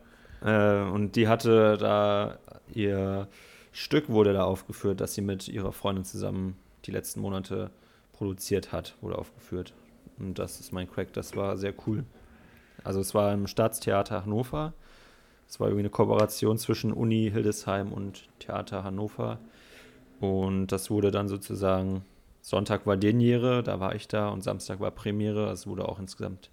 äh, und die hatte da ihr Stück wurde da aufgeführt, das sie mit ihrer Freundin zusammen die letzten Monate produziert hat, wurde aufgeführt. Und das ist mein Crack, das war sehr cool. Also es war im Staatstheater Hannover. Es war irgendwie eine Kooperation zwischen Uni Hildesheim und Theater Hannover. Und das wurde dann sozusagen, Sonntag war Derniere, da war ich da und Samstag war Premiere. Es wurde auch insgesamt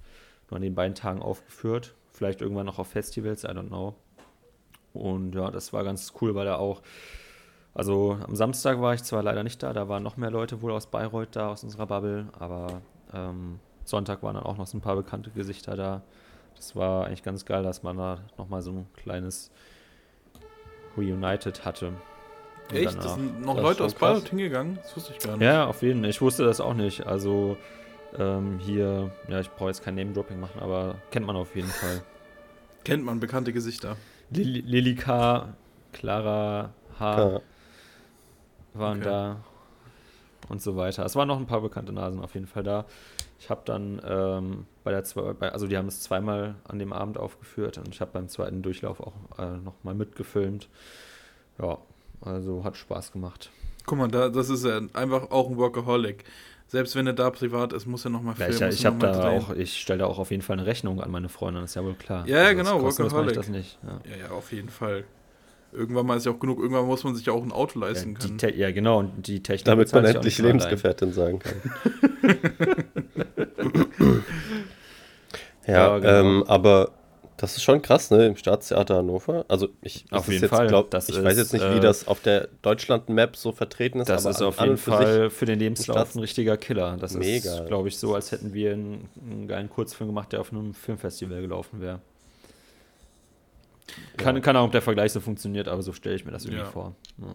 nur an den beiden Tagen aufgeführt. Vielleicht irgendwann noch auf Festivals, I don't know. Und ja, das war ganz cool, weil da auch, also am Samstag war ich zwar leider nicht da, da waren noch mehr Leute wohl aus Bayreuth da, aus unserer Bubble, aber ähm, Sonntag waren dann auch noch so ein paar bekannte Gesichter da. Das war eigentlich ganz geil, dass man da nochmal so ein kleines Reunited hatte. Echt? danach- Das sind noch Das Leute aus krass. Bayreuth hingegangen? Das wusste ich gar nicht. ja, auf jeden Fall. Ich wusste das auch nicht. Also ähm, hier, ja, ich brauche jetzt kein Name-Dropping machen, aber kennt man auf jeden Fall. (laughs) Kennt man bekannte Gesichter. Lili, Lili K., Clara H. Ja. waren Okay. da und so weiter. Es waren noch ein paar bekannte Nasen auf jeden Fall da. Ich habe dann ähm, bei der zwei, bei, also die haben es zweimal an dem Abend aufgeführt und ich habe beim zweiten Durchlauf auch äh, nochmal mitgefilmt. Ja, also hat Spaß gemacht. Guck mal, da, das ist ja einfach auch ein Workaholic. Selbst wenn er da privat ist, muss er nochmal Ja, filmen. ich muss ich habe noch mal da drehen. auch, ich stelle da auch auf jeden Fall eine Rechnung an meine Freundin, das ist ja wohl klar. Ja, ja, Also genau, mache ich Workaholic. das nicht. Ja. Ja, ja, auf jeden Fall. Irgendwann mal ist ja auch genug, irgendwann muss man sich ja auch ein Auto leisten Ja, die können. Te ja, genau, und die Technik. Damit man ich endlich. Lebensgefährtin sagen kann. (laughs) (laughs) Ja, ja, genau. ähm, aber das ist schon krass, ne? Im Staatstheater Hannover. Also ich Auf jeden jetzt, Fall. Glaub, Das ich weiß ist, jetzt nicht, wie äh, das auf der Deutschland-Map so vertreten ist, Das aber ist auf jeden für Fall für den Lebenslauf ein richtiger Killer. Das Mega. ist, glaube ich, so, als hätten wir einen, einen geilen Kurzfilm gemacht, der auf einem Filmfestival gelaufen wäre. Kann, kann auch, ob der Vergleich so funktioniert, aber so stelle ich mir das irgendwie Ja. vor. Ja.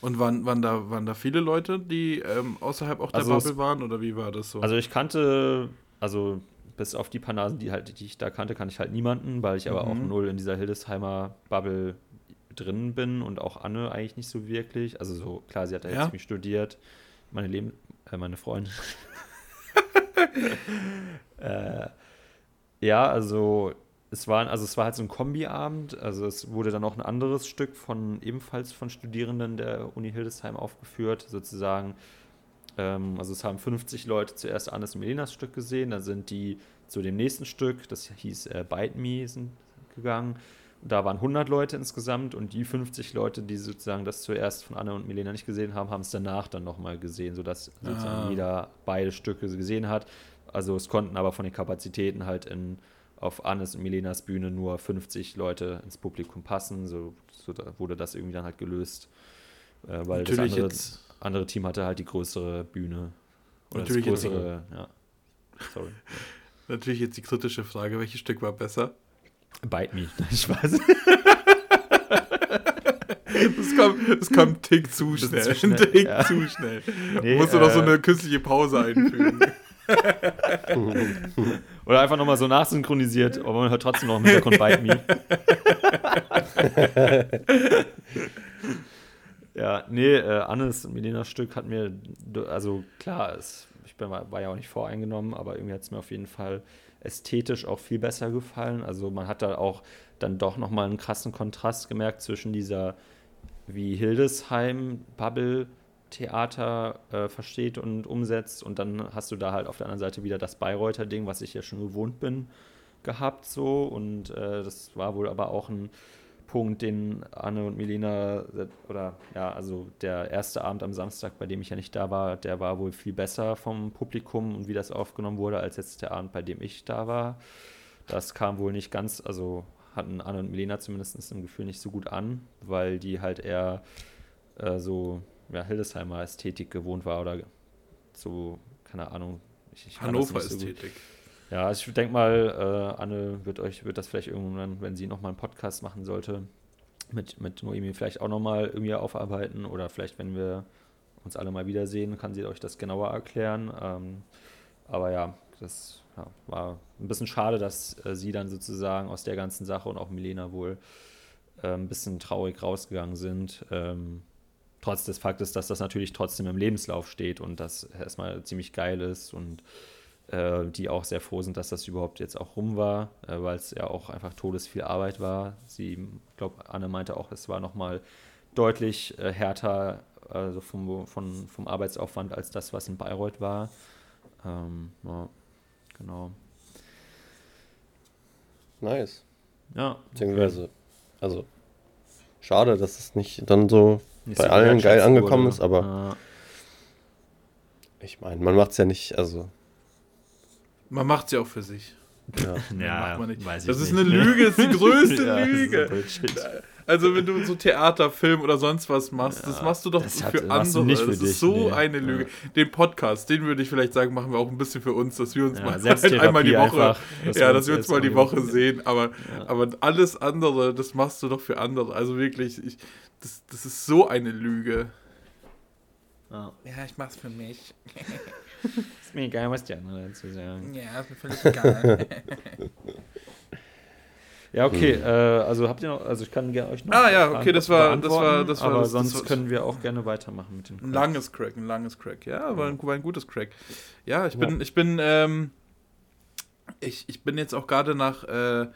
Und waren, waren, da, waren da viele Leute, die ähm, außerhalb auch der Also es- Bubble waren? Oder wie war das so? Also ich kannte, also bis auf die paar Nasen, die, halt, die ich da kannte, kannte ich halt niemanden, weil ich aber auch Mhm. null in dieser Hildesheimer Bubble drin bin und auch Anne eigentlich nicht so wirklich. Also so, klar, sie hat da Ja? jetzt ziemlich studiert, meine Leben, äh, meine Freundin. (laughs) (laughs) äh, ja, also es war, also es war halt so ein Kombiabend, also es wurde dann auch ein anderes Stück von ebenfalls von Studierenden der Uni Hildesheim aufgeführt, sozusagen ähm, also es haben 50 Leute zuerst Annes und Melenas Stück gesehen, dann sind die zu dem nächsten Stück, das hieß äh, Bite Me, sind gegangen. Da waren 100 Leute insgesamt und die 50 Leute, die sozusagen das zuerst von Anne und Milena nicht gesehen haben, haben es danach dann nochmal gesehen, sodass sozusagen Ah. jeder beide Stücke gesehen hat. Also es konnten aber von den Kapazitäten halt in, auf Annes und Milenas Bühne nur 50 Leute ins Publikum passen. So, so da wurde das irgendwie dann halt gelöst. Äh, weil das Natürlich andere, jetzt- andere Team hatte halt die größere Bühne. Oder Natürlich das jetzt- größere, ja. Sorry. (laughs) Natürlich jetzt die kritische Frage, welches Stück war besser? Bite me. (laughs) Ich weiß. Das kam, das Tick zu schnell. zu schnell, Tick ja. zu schnell. (laughs) Nee, Musst du noch so äh, eine künstliche Pause einfügen. Oder einfach nochmal so nachsynchronisiert, aber man hört trotzdem noch im Hintergrund Bite Me. Ja, nee, äh, Annes und Milenas Stück hat mir, also klar, es, ich bin, war ja auch nicht voreingenommen, aber irgendwie hat es mir auf jeden Fall ästhetisch auch viel besser gefallen. Also man hat da auch dann doch nochmal einen krassen Kontrast gemerkt zwischen dieser, wie Hildesheim Bubble Theater äh, versteht und umsetzt und dann hast du da halt auf der anderen Seite wieder das Bayreuther Ding, was ich ja schon gewohnt bin, gehabt so und äh, das war wohl aber auch ein Punkt, den Anne und Melina, oder ja, also der erste Abend am Samstag, bei dem ich ja nicht da war, der war wohl viel besser vom Publikum und wie das aufgenommen wurde, als jetzt der Abend, bei dem ich da war. Das kam wohl nicht ganz, also hatten Anne und Melina zumindest im Gefühl nicht so gut an, weil die halt eher äh, so ja, Hildesheimer Ästhetik gewohnt war oder so, keine Ahnung. Ich, ich Hannover Ästhetik. So ja, also ich denke mal, äh, Anne wird euch, wird das vielleicht irgendwann, wenn sie nochmal einen Podcast machen sollte, mit, mit Noemi vielleicht auch nochmal irgendwie aufarbeiten oder vielleicht, wenn wir uns alle mal wiedersehen, kann sie euch das genauer erklären. Ähm, aber ja, das ja, war ein bisschen schade, dass äh, sie dann sozusagen aus der ganzen Sache und auch Milena wohl äh, ein bisschen traurig rausgegangen sind. Ähm, trotz des Faktes, dass das natürlich trotzdem im Lebenslauf steht und das erstmal ziemlich geil ist und äh, die auch sehr froh sind, dass das überhaupt jetzt auch rum war, äh, weil es ja auch einfach todesviel Arbeit war. Sie, ich glaube, Anne meinte auch, es war nochmal deutlich äh, härter also vom, von, vom Arbeitsaufwand als das, was in Bayreuth war. Ähm, ja, genau. Nice. Ja. Beziehungsweise, also schade, dass es nicht dann so nicht bei so allen geil angekommen wurde. ist, aber ja. ich meine, man macht es ja nicht, also. Man macht ja auch für sich. Ja, (laughs) ja man nicht. das ist nicht. eine Lüge, (laughs) das ist die größte ja, Lüge. Also wenn du so Theater, Film oder sonst was machst, das machst du doch das für hat, andere. Nicht für das dich, ist so nee. eine Lüge. Den Podcast, den würde ich vielleicht sagen, machen wir auch ein bisschen für uns, dass wir uns mal (laughs) einmal die Woche, einfach, ja, dass wir uns mal die Woche sehen. Aber, aber alles andere, das machst du doch für andere. Also wirklich, ich, das, das ist so eine Lüge. Ja, ja ich mach's für mich. Ist mir egal, was die anderen dazu sagen. Ja, ist mir völlig egal. (laughs) ja, okay, hm. äh, also habt ihr noch, also ich kann gerne euch noch. Ah ja, okay, das war, das war, das war. Aber das, sonst das können wir auch gerne weitermachen mit dem. Ein langes Crack, ein langes Crack, ja, war ein, war ein gutes Crack. Ja, ich bin, ja. ich bin, ähm, ich, ich bin jetzt auch gerade nach, äh,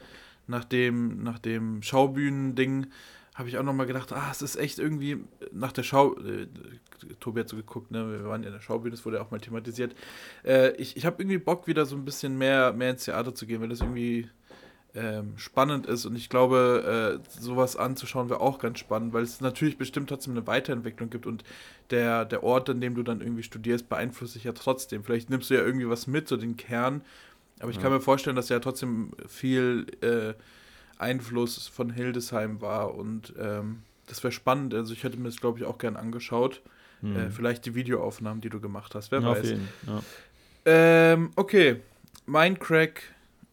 nach dem, nach dem Schaubühnen-Ding habe ich auch nochmal gedacht, ah, es ist echt irgendwie nach der Schau, äh, Tobi hat so geguckt, ne, wir waren ja in der Schaubühne, das wurde ja auch mal thematisiert. Äh, ich ich habe irgendwie Bock, wieder so ein bisschen mehr, mehr ins Theater zu gehen, weil das irgendwie ähm, spannend ist und ich glaube, äh, sowas anzuschauen wäre auch ganz spannend, weil es natürlich bestimmt trotzdem eine Weiterentwicklung gibt und der, der Ort, an dem du dann irgendwie studierst, beeinflusst sich ja trotzdem. Vielleicht nimmst du ja irgendwie was mit, so den Kern, aber ich ja. kann mir vorstellen, dass ja trotzdem viel äh, Einfluss von Hildesheim war. Und ähm, das wäre spannend. Also ich hätte mir das, glaube ich, auch gern angeschaut. Hm. Äh, vielleicht die Videoaufnahmen, die du gemacht hast. Wer ja, weiß. Ja. ähm, okay. Mein Crack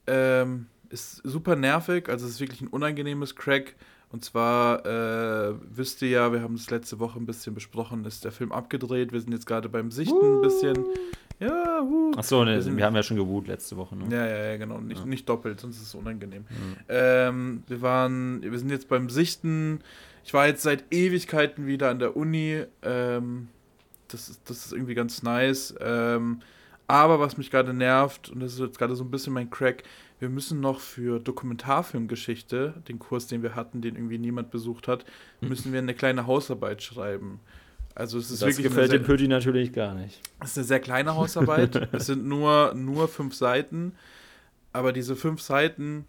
ähm, ist super nervig. Also es ist wirklich ein unangenehmes Crack. Und zwar äh, wisst ihr ja, wir haben es letzte Woche ein bisschen besprochen, ist der Film abgedreht. Wir sind jetzt gerade beim Sichten ein bisschen. Ja, uh. Achso, ne, wir, haben ja schon gewohnt letzte Woche. Ne? Ja, ja, ja, genau. Nicht, ja. nicht doppelt, sonst ist es unangenehm. Mhm. Ähm, wir waren, wir sind jetzt beim Sichten. Ich war jetzt seit Ewigkeiten wieder an der Uni. Ähm, das, ist, das ist irgendwie ganz nice. Ähm, aber was mich gerade nervt, und das ist jetzt gerade so ein bisschen mein Crack, wir müssen noch für Dokumentarfilmgeschichte, den Kurs, den wir hatten, den irgendwie niemand besucht hat, (laughs) müssen wir eine kleine Hausarbeit schreiben. Also es ist das wirklich gefällt dem Pötti natürlich gar nicht. Es ist eine sehr kleine Hausarbeit. (laughs) es sind nur, nur fünf Seiten. Aber diese fünf Seiten,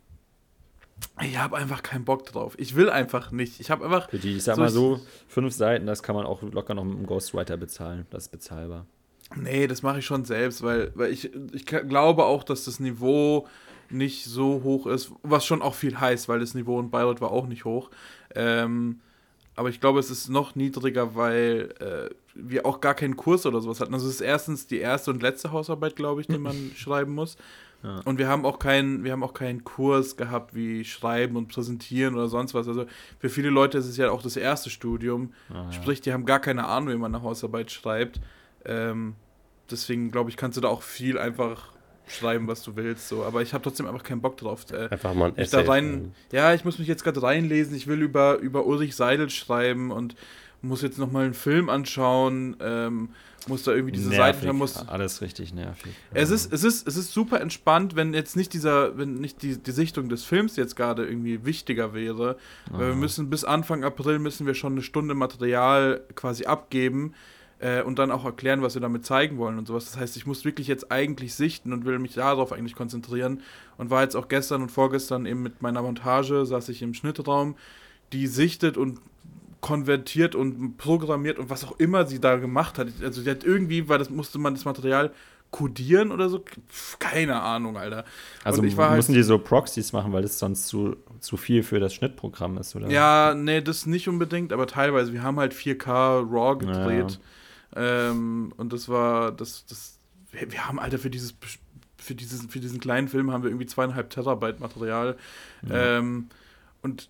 ich habe einfach keinen Bock drauf. Ich will einfach nicht. Ich habe einfach. Pötti, ich sag so mal so, fünf Seiten, das kann man auch locker noch mit einem Ghostwriter bezahlen. Das ist bezahlbar. Nee, das mache ich schon selbst, weil, weil ich, ich glaube auch, dass das Niveau nicht so hoch ist, was schon auch viel heißt, weil das Niveau in Bayreuth war auch nicht hoch. Ähm, aber ich glaube, es ist noch niedriger, weil äh, wir auch gar keinen Kurs oder sowas hatten. Also es ist erstens die erste und letzte Hausarbeit, glaube ich, die man (laughs) schreiben muss. Ja. Und wir haben auch keinen, wir haben auch keinen Kurs gehabt wie Schreiben und Präsentieren oder sonst was. Also für viele Leute ist es ja auch das erste Studium. Ah, ja. Sprich, die haben gar keine Ahnung, wie man eine Hausarbeit schreibt. Ähm, deswegen glaube ich, kannst du da auch viel einfach schreiben, was du willst. So. Aber ich habe trotzdem einfach keinen Bock drauf. Äh, einfach mal ein Essay. Da rein, ja, ich muss mich jetzt gerade reinlesen. Ich will über, über Ulrich Seidel schreiben und muss jetzt nochmal einen Film anschauen. Ähm, muss da irgendwie diese nervig. Seiten haben. Muss, Alles richtig nervig. Es ist, es, ist, es ist super entspannt, wenn jetzt nicht dieser, wenn nicht die, die Sichtung des Films jetzt gerade irgendwie wichtiger wäre. Weil wir müssen bis Anfang April müssen wir schon eine Stunde Material quasi abgeben äh, und dann auch erklären, was wir damit zeigen wollen und sowas. Das heißt, ich muss wirklich jetzt eigentlich sichten und will mich darauf eigentlich konzentrieren und war jetzt auch gestern und vorgestern eben mit meiner Montage, saß ich im Schnittraum. die sichtet und konvertiert und programmiert und was auch immer sie da gemacht hat. Also sie hat irgendwie, weil das musste man das Material kodieren oder so. Keine Ahnung, Alter. Also war halt, müssen die so Proxys machen, weil das sonst zu, zu viel für das Schnittprogramm ist, oder? ja, nee, das nicht unbedingt, aber teilweise. Wir haben halt 4K RAW gedreht. Ähm, und das war, das, das, wir, wir haben, Alter, für dieses, für dieses, für diesen kleinen Film haben wir irgendwie zweieinhalb Terabyte Material. Ähm, und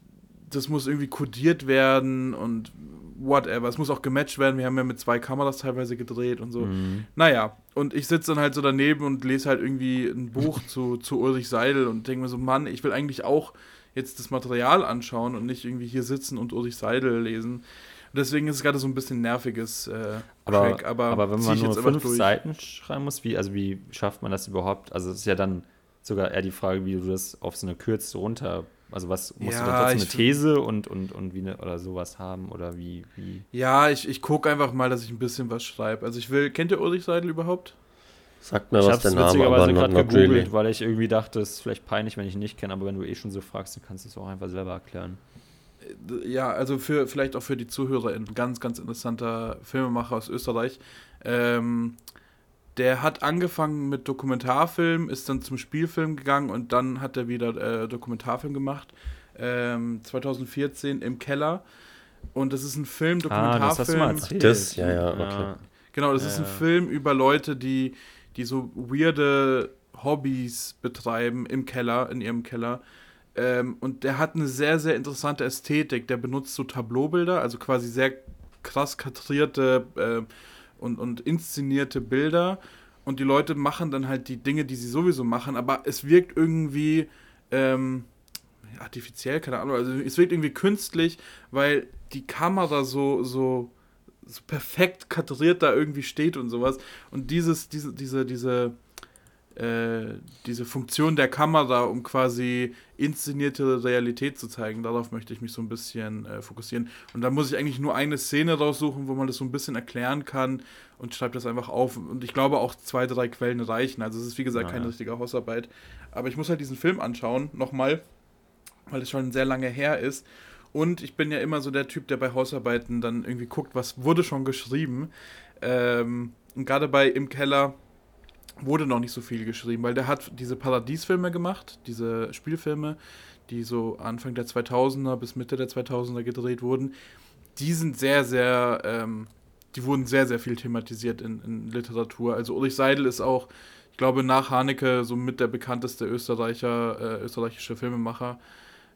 das muss irgendwie kodiert werden und whatever. Es muss auch gematcht werden. Wir haben ja mit zwei Kameras teilweise gedreht und so. Mhm. Naja, und ich sitze dann halt so daneben und lese halt irgendwie ein Buch (laughs) zu, zu Ulrich Seidel und denke mir so, Mann, ich will eigentlich auch jetzt das Material anschauen und nicht irgendwie hier sitzen und Ulrich Seidel lesen. Und deswegen ist es gerade so ein bisschen nerviges äh, Aber, Crack, aber, aber, wenn man nur fünf durch. Seiten schreiben muss, wie, also wie schafft man das überhaupt? Also es ist ja dann sogar eher die Frage, wie du das auf so eine Kürze runter, also was musst du Ja, da trotzdem eine These und, und, und wie eine, oder sowas haben oder wie, wie? Ja, ich, ich gucke einfach mal, dass ich ein bisschen was schreibe. Also ich will, kennt ihr Ulrich Seidel überhaupt? Sagt mir ich was hab's der Name, aber witzigerweise not, gerade not gegoogelt, really. weil ich irgendwie dachte, es ist vielleicht peinlich, wenn ich ihn nicht kenne, aber wenn du eh schon so fragst, dann kannst du es auch einfach selber erklären. Ja, also für vielleicht auch für die Zuhörer ein ganz, ganz interessanter Filmemacher aus Österreich. Ähm, der hat angefangen mit Dokumentarfilm, ist dann zum Spielfilm gegangen und dann hat er wieder äh, Dokumentarfilm gemacht. Ähm, 2014 im Keller. Und das ist ein Film, Ah, das hast du mal Dokumentarfilm. erzählt. Das, ja, ja, okay. Genau, das Ja, ist ein ja. Film über Leute, die, die so weirde Hobbys betreiben im Keller, in ihrem Keller. Ähm, und der hat eine sehr, sehr interessante Ästhetik. Der benutzt so Tableaubilder, also quasi sehr krass kadrierte äh, und, und inszenierte Bilder. Und die Leute machen dann halt die Dinge, die sie sowieso machen, aber es wirkt irgendwie ähm, artifiziell, keine Ahnung, also es wirkt irgendwie künstlich, weil die Kamera so, so, so perfekt kadriert da irgendwie steht und sowas. Und dieses, diese, diese, diese, äh, diese Funktion der Kamera, um quasi inszenierte Realität zu zeigen, darauf möchte ich mich so ein bisschen äh, fokussieren. Und da muss ich eigentlich nur eine Szene raussuchen, wo man das so ein bisschen erklären kann und schreibe das einfach auf. Und ich glaube auch zwei, drei Quellen reichen. Also es ist wie gesagt Ja, keine richtige Hausarbeit. Aber ich muss halt diesen Film anschauen, nochmal, weil es schon sehr lange her ist. Und ich bin ja immer so der Typ, der bei Hausarbeiten dann irgendwie guckt, was wurde schon geschrieben. Ähm, und gerade bei Im Keller wurde noch nicht so viel geschrieben, weil der hat diese Paradiesfilme gemacht, diese Spielfilme, die so Anfang der 2000er bis Mitte der 2000er gedreht wurden. Die sind sehr, sehr, ähm, die wurden sehr, sehr viel thematisiert in, in Literatur. Also Ulrich Seidel ist auch, ich glaube, nach Haneke so mit der bekannteste Österreicher, äh, österreichische Filmemacher.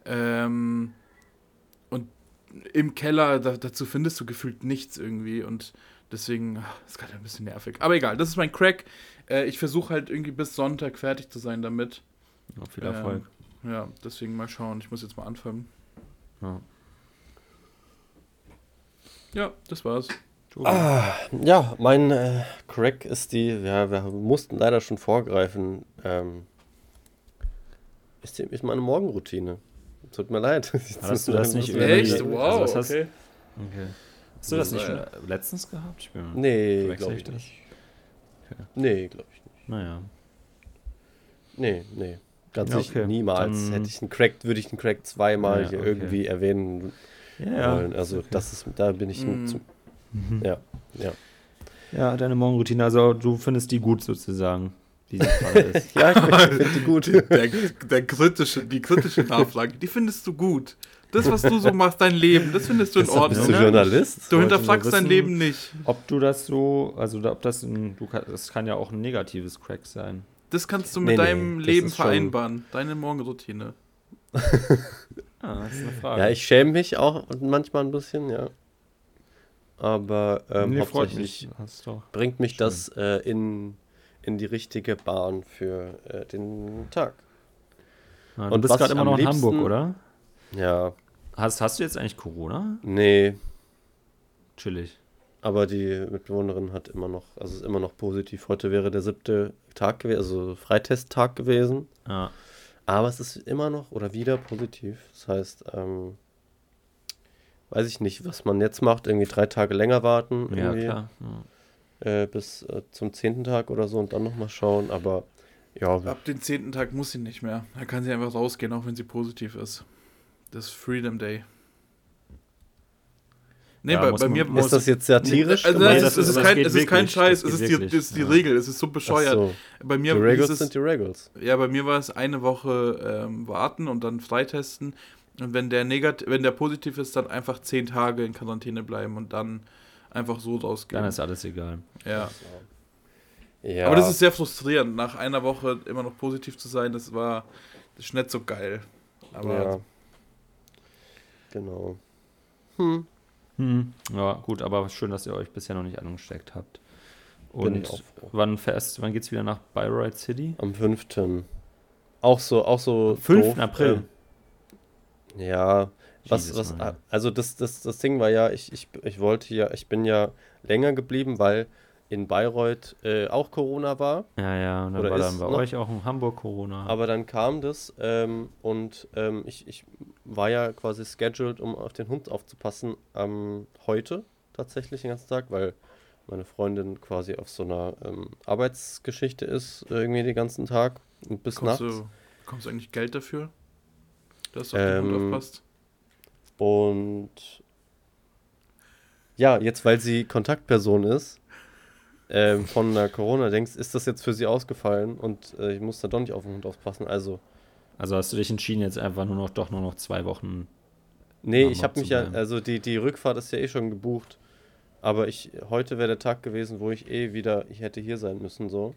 Ähm, und im Keller, da, dazu findest du gefühlt nichts irgendwie und deswegen ach, ist gerade ein bisschen nervig. Aber egal, das ist mein Crack. Äh, ich versuche halt irgendwie bis Sonntag fertig zu sein damit. Ja, viel Erfolg. Ähm, ja, deswegen mal schauen. Ich muss jetzt mal anfangen. Ja. Ja, das war's. Ja, mein äh, Crack ist die, ja, wir mussten leider schon vorgreifen, ähm, ist, die, ist meine Morgenroutine. Tut mir leid. (laughs) Hast du das nicht Echt? Also Wow, was hast- okay. Okay. Hast du das nicht schon letztens gehabt? Ich bin Nee, glaube ich das? nicht. Nee, glaube ich nicht. Naja. Nee, nee. Ganz Ja, sicher okay. niemals. Dann- Hätte ich einen Crack, würde ich einen Crack zweimal Ja, hier okay. irgendwie erwähnen Ja, wollen. Also das ist, da bin ich Mm. zu, Mhm. ja, ja. Ja, deine Morgenroutine, also du findest die gut sozusagen, (laughs) ist. Ja, ich finde die gut. Der, der kritische, die kritische Nachfrage, die findest du gut. Das, was du so machst, dein Leben, das findest du in Bist du Ordnung. ne? Journalist? Du hinterfragst dein Leben nicht. Ob du das so, also ob das ein, du das kann ja auch ein negatives Crack sein. Das kannst du mit Nee, nee, deinem das Leben vereinbaren. Deine Morgenroutine. (laughs) Ah, das ist eine Frage. Ja, ich schäme mich auch manchmal ein bisschen, ja. Aber ähm, nee, hauptsächlich mich. Bringt mich das äh, in, in die richtige Bahn für äh, den Tag. Ja, du Und bist gerade immer noch in Hamburg, oder? Ja, Hast, hast du jetzt eigentlich Corona? nee, Chillig. aber die Mitbewohnerin hat immer noch, also ist immer noch positiv. Heute wäre der siebte Tag gewesen, also Freitesttag gewesen. Ja. Aber es ist immer noch oder wieder positiv. Das heißt, ähm, weiß ich nicht, was man jetzt macht, irgendwie drei Tage länger warten, Ja, irgendwie, klar. Ja. Äh, bis äh, zum zehnten Tag oder so und dann nochmal schauen. Aber ja, Ab dem zehnten Tag muss sie nicht mehr. Da kann sie einfach rausgehen, auch wenn sie positiv ist. Das ist Freedom Day. Nee, Ja, bei, bei man- mir muss Ist das jetzt satirisch? Also, Nee, nein, das es, ist, es, ist das kein, es ist kein. Scheiß, Das es ist die, wirklich, das ist die ja. Regel, es ist so bescheuert. so. Bei Die mir hieß Regals es, sind die Regals. ja, bei mir war es eine Woche ähm, warten und dann freitesten. Und wenn der negativ, wenn der positiv ist, dann einfach zehn Tage in Quarantäne bleiben und dann einfach so rausgehen. Dann ist alles egal. ja. Ja. Aber das ist sehr frustrierend, nach einer Woche immer noch positiv zu sein. Das war das ist nicht so geil. Aber ja. Genau. Hm. Ja, gut, aber schön, dass ihr euch bisher noch nicht angesteckt habt. Und wann fährst, wann geht's wieder nach Bayreuth City? Am 5. Auch so, auch so. 5. doof, April. ähm, ja. Was, Jesus, was, also das, das, das Ding war ja, ich, ich, ich wollte ja, ich bin ja länger geblieben, weil in Bayreuth äh, auch Corona war. Ja, ja, und dann Oder war dann bei noch- euch auch in Hamburg Corona. Aber dann kam das ähm, und ähm, ich, ich war ja quasi scheduled, um auf den Hund aufzupassen, ähm, heute tatsächlich den ganzen Tag, weil meine Freundin quasi auf so einer ähm, Arbeitsgeschichte ist, irgendwie den ganzen Tag und bis bekommst, nachts. du, bekommst du eigentlich Geld dafür? Dass du auf den Hund Ähm, aufpasst? Und ja, jetzt weil sie Kontaktperson ist ähm, von einer Corona-Dings, ist das jetzt für sie ausgefallen und äh, ich muss da doch nicht auf den Hund aufpassen. Also, Also hast du dich entschieden, jetzt einfach nur noch doch nur noch zwei Wochen. nee, ich habe mich ja, bleiben. also die, die Rückfahrt ist ja eh schon gebucht. Aber ich, heute wäre der Tag gewesen, wo ich eh wieder, ich hätte hier sein müssen, so.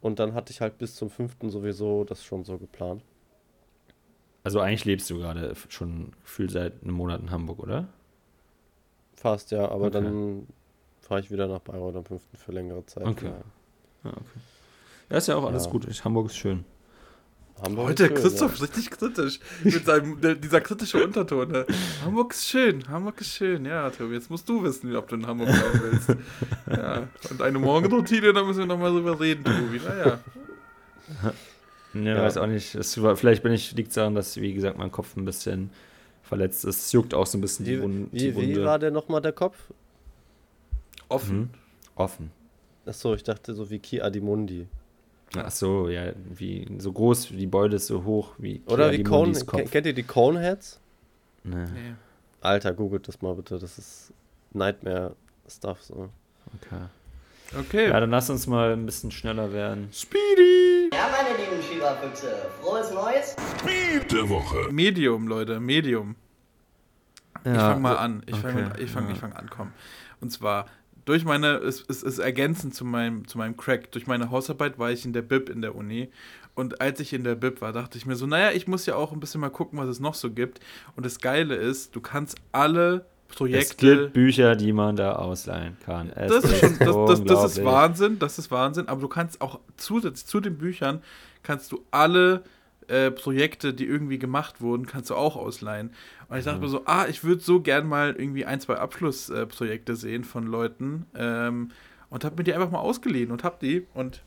Und dann hatte ich halt bis zum 5. sowieso das schon so geplant. Also eigentlich lebst du gerade schon gefühlt seit einem Monat in Hamburg, oder? Fast, ja, aber Okay. dann fahre ich wieder nach Bayreuth am 5. für längere Zeit. Okay. Ja. Ja, okay. Ja, ist ja auch alles Ja. gut. Ich, Hamburg ist schön. Hamburg Heute ist schön, Christoph richtig kritisch. Mit seinem, dieser kritische Unterton. Ne? Hamburg ist schön, Hamburg ist schön. Ja, Tobi, jetzt musst du wissen, ob du in Hamburg bleiben willst. (laughs) Ja. Und eine Morgenroutine, da müssen wir nochmal drüber reden, Tobi. Naja. Ne, (laughs) Ja. weiß auch nicht. War, vielleicht bin ich, liegt es daran, dass, wie gesagt, mein Kopf ein bisschen verletzt ist. Es juckt auch so ein bisschen die, Wie, Wun wie, die Wunde. wie war der nochmal der Kopf? Offen. Mhm. Offen. Achso, ich dachte so wie Ki Adimundi. Ach so, ja, wie so groß, die Beule ist so hoch wie Oder Kia wie Cone, Kopf. ke- kennt ihr die Coneheads? Nee. Nee. Alter, googelt das mal bitte, das ist Nightmare-Stuff so. Okay. Okay. Ja, dann lass uns mal ein bisschen schneller werden. Speedy. Ja, meine lieben Schieberfüchse, frohes Neues. Der Woche. Medium, Leute, Medium. ich Ja, fange mal so- an. Ich fange okay, ich fang, ja. ich fang an, komm. Und zwar, durch meine, es, es ist ergänzend zu meinem, zu meinem Crack, durch meine Hausarbeit war ich in der Bib in der Uni. Und als ich in der Bib war, dachte ich mir so, naja, ich muss ja auch ein bisschen mal gucken, was es noch so gibt. Und das Geile ist, du kannst alle Es Projekte. gibt Bücher, die man da ausleihen kann. Es Das ist, schon, das, das, das ist. Wahnsinn, das ist Wahnsinn, aber du kannst auch zusätzlich zu den Büchern, kannst du alle äh, Projekte, die irgendwie gemacht wurden, kannst du auch ausleihen. Und ich dachte mir so, ah, ich würde so gern mal irgendwie ein, zwei Abschlussprojekte äh, sehen von Leuten ähm, und habe mir die einfach mal ausgeliehen und hab die und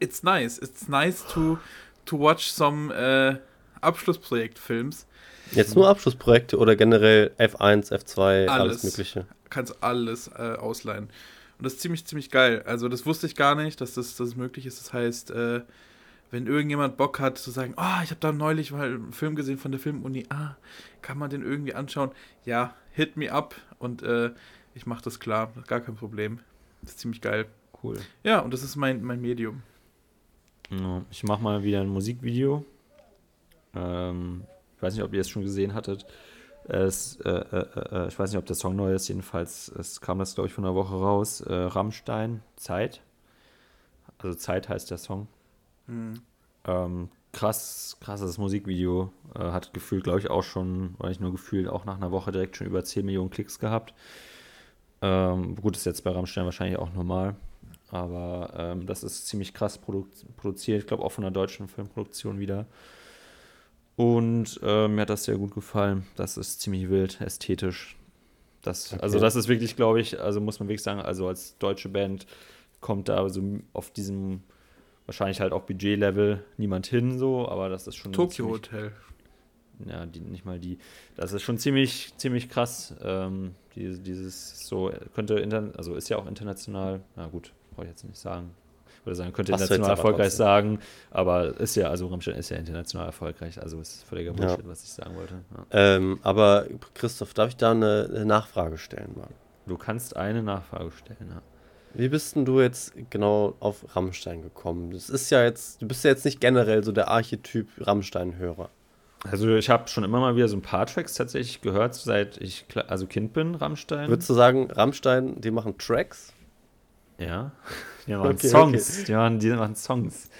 it's nice, it's nice to, to watch some äh, Abschlussprojektfilms. Jetzt nur Abschlussprojekte oder generell F1, F2, alles, Alles. Mögliche. kannst alles äh, ausleihen. Und das ist ziemlich, ziemlich geil. Also das wusste ich gar nicht, dass das, dass das möglich ist. Das heißt, äh, wenn irgendjemand Bock hat zu sagen, ah, ich habe da neulich mal einen Film gesehen von der Filmuni, ah, kann man den irgendwie anschauen? Ja, hit me up und äh, ich mache das klar, gar kein Problem. Das ist ziemlich geil. Cool. Ja, und das ist mein, mein Medium. Ja, ich mache mal wieder ein Musikvideo. Ähm, ich weiß nicht, ob ihr es schon gesehen hattet. Es, äh, äh, äh, ich weiß nicht, ob der Song neu ist. Jedenfalls es kam das, glaube ich, von einer Woche raus. Äh, Rammstein, Zeit. Also Zeit heißt der Song. Ähm, krass, krasses Musikvideo. Äh, hat gefühlt, glaube ich, auch schon, weil ich nur gefühlt, auch nach einer Woche direkt schon über 10 Millionen Klicks gehabt. Ähm, gut, ist jetzt bei Rammstein wahrscheinlich auch normal. Aber ähm, das ist ziemlich krass produ produziert. Ich glaube auch von einer deutschen Filmproduktion wieder. Und äh, mir hat das sehr gut gefallen. Das ist ziemlich wild, ästhetisch. Das, Also Okay. das ist wirklich, glaube ich, also muss man wirklich sagen, also als deutsche Band kommt da so auf diesem wahrscheinlich halt auch Budget-Level niemand hin, so, aber das ist schon Tokyo ziemlich- Hotel. ja, die, nicht mal die. Das ist schon ziemlich, ziemlich krass. Ähm, die, dieses so könnte intern, also ist ja auch international. Na gut, brauche ich jetzt nicht sagen. würde sagen, könnte Hast international erfolgreich trotzdem. sagen, aber ist ja, also Rammstein ist ja international erfolgreich, also ist völliger Bullshit, was ich sagen wollte. Ja. Ähm, aber Christoph, darf ich da eine, eine Nachfrage stellen, Mann? Du kannst eine Nachfrage stellen, ja. Wie bist denn du jetzt genau auf Rammstein gekommen? Das ist ja jetzt, du bist ja jetzt nicht generell so der Archetyp Rammstein-Hörer. Also ich habe schon immer mal wieder so ein paar Tracks tatsächlich gehört, seit ich also Kind bin, Rammstein. Würdest du sagen, Rammstein, die machen Tracks? Ja. (laughs) Die machen Okay, Songs. Die, machen, die machen Songs.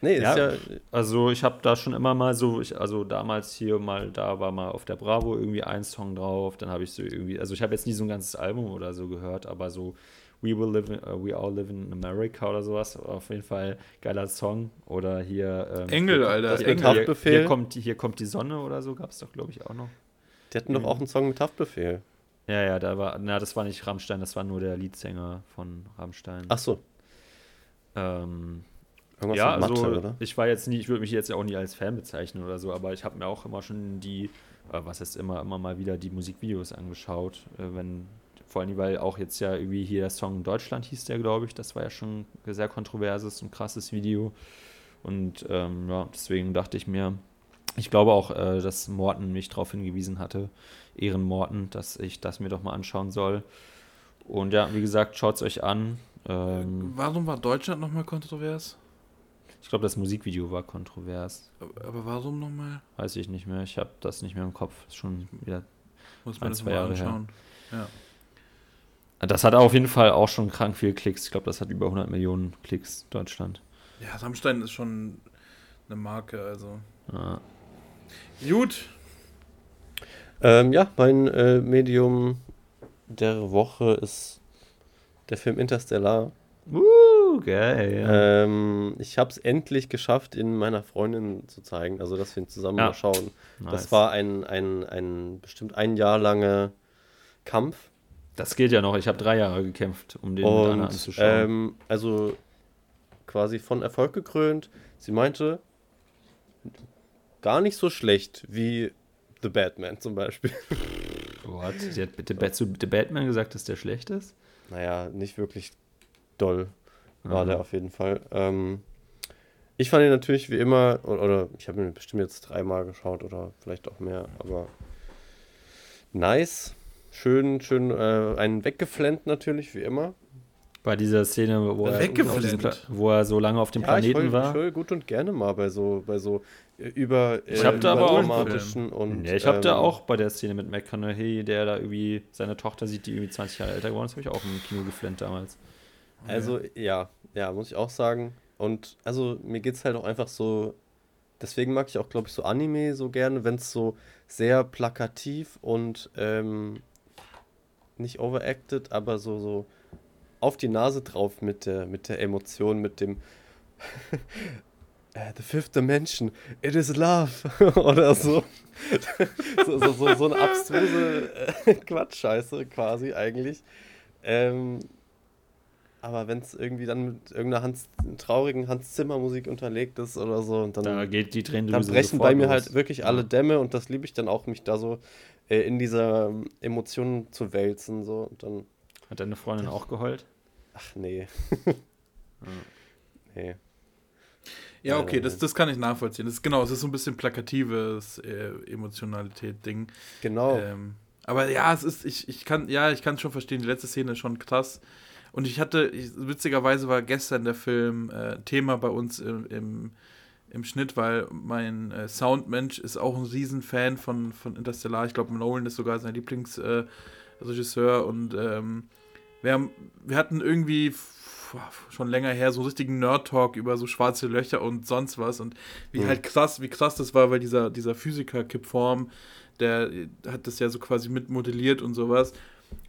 Nee, Ja, ist ja, Also ich habe da schon immer mal so, ich, also damals hier mal, da war mal auf der Bravo irgendwie ein Song drauf, dann habe ich so irgendwie, also ich habe jetzt nie so ein ganzes Album oder so gehört, aber so We Will Live in, uh, We All Live in America oder sowas, auf jeden Fall geiler Song. Oder hier ähm, Engel, hier, Alter, das Engel. Hier, Haftbefehl. hier, kommt, die- hier kommt die Sonne oder so, gab es doch, glaube ich, auch noch. die hatten doch auch einen Song mit Haftbefehl. Ja, ja, da war, na, das war nicht Rammstein, das war nur der Leadsänger von Rammstein. Ach so, Ähm, irgendwas ja, Mathe, also oder? ich war jetzt nie, ich würde mich jetzt auch nie als Fan bezeichnen oder so, aber ich habe mir auch immer schon die, äh, was heißt immer, immer mal wieder die Musikvideos angeschaut, äh, wenn, vor allem, weil auch jetzt ja irgendwie hier der Song Deutschland hieß der, glaube ich, das war ja schon ein sehr kontroverses und krasses Video und ähm, ja, deswegen dachte ich mir, ich glaube auch, äh, dass Morten mich darauf hingewiesen hatte, Ehren Morten, dass ich das mir doch mal anschauen soll. Und ja, wie gesagt, schaut es euch an. Ähm, Warum war Deutschland nochmal kontrovers? ich glaube, das Musikvideo war kontrovers. Aber aber warum nochmal? Weiß ich nicht mehr. Ich habe das nicht mehr im Kopf. Ist schon wieder. Muss man Ein, das zwei mal Jahre her. anschauen. Ja. Das hat auf jeden Fall auch schon krank viele Klicks. Ich glaube, das hat über 100 Millionen Klicks Deutschland. ja, Rammstein ist schon eine Marke, also. Ja. Gut. Ähm, ja, mein äh, Medium der Woche ist der Film Interstellar. Uh, geil. Ja. Ähm, ich habe es endlich geschafft, ihn meiner Freundin zu zeigen, also dass wir ihn zusammen Ja. mal schauen. Nice. Das war ein, ein, ein bestimmt ein Jahr langer Kampf. Das geht ja noch. Ich habe drei Jahre gekämpft, um den Und anzuschauen. ähm, also quasi von Erfolg gekrönt. Sie meinte, gar nicht so schlecht wie The Batman zum Beispiel. What? Sie hat bitte zu The Batman gesagt, dass der schlecht ist? naja, nicht wirklich doll war Mhm. der auf jeden Fall. Ähm, ich fand ihn natürlich wie immer, oder, oder ich habe ihn bestimmt jetzt dreimal geschaut oder vielleicht auch mehr, aber nice. Schön, schön äh, einen weggeflennt natürlich, wie immer. Bei dieser Szene, wo er, wo er so lange auf dem Ja, ich Planeten heul, war. ich heul gut und gerne mal bei so, bei so äh, über, Ich hab da aber auch- überdramatischen und. Ja, ich habe da ähm, auch bei der Szene mit McConaughey, der da irgendwie seine Tochter sieht, die irgendwie 20 Jahre älter geworden ist, habe ich auch im Kino geflennt damals. Also, ja, ja, muss ich auch sagen. Und also, mir geht es halt auch einfach so. Deswegen mag ich auch, glaube ich, so Anime so gerne, wenn es so sehr plakativ und ähm, nicht overacted, aber so, so auf die Nase drauf mit der, mit der Emotion, mit dem (laughs) äh, The Fifth Dimension, it is love (laughs) oder so. so, so, so, so eine abstruse äh, (laughs) Quatschscheiße quasi eigentlich. Ähm, aber wenn es irgendwie dann mit irgendeiner Hans, traurigen Hans Zimmer Musik unterlegt ist oder so, und dann, Da geht die dann brechen bei mir los. halt wirklich alle. Dämme und das liebe ich dann auch, mich da so äh, in dieser ähm, Emotion zu wälzen. So. Und dann, Hat deine Freundin auch geheult? ach nee. (laughs) nee. Ja, okay, das, das kann ich nachvollziehen. Das ist genau, es ist so ein bisschen plakatives äh, Emotionalität-Ding. Genau. Ähm, aber ja, es ist, ich, ich kann, ja, ich kann schon verstehen, die letzte Szene ist schon krass. Und ich hatte, ich, witzigerweise war gestern der Film äh, Thema bei uns im, im, im Schnitt, weil mein äh, Soundmensch ist auch ein Riesenfan von, von Interstellar. Ich glaube, Nolan ist sogar sein Lieblingsregisseur äh, und ähm, wir, haben, wir hatten irgendwie schon länger her so richtigen Nerd-Talk über so schwarze Löcher und sonst was und wie Mhm. halt krass, wie krass das war, weil dieser, dieser Physiker Kip Form, der hat das ja so quasi mitmodelliert und sowas.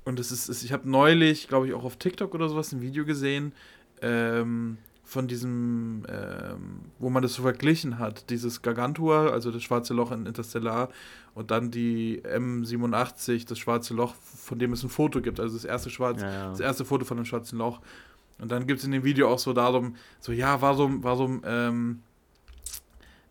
Und das ist, ist ich habe neulich, glaube ich, auch auf TikTok oder sowas ein Video gesehen, ähm, von diesem, ähm, wo man das so verglichen hat, dieses Gargantua, also das schwarze Loch in Interstellar, und dann die M87, das schwarze Loch, von dem es ein Foto gibt, also das erste schwarze, Ja, ja. das erste Foto von dem schwarzen Loch. Und dann gibt es in dem Video auch so darum, so ja, warum, warum, ähm,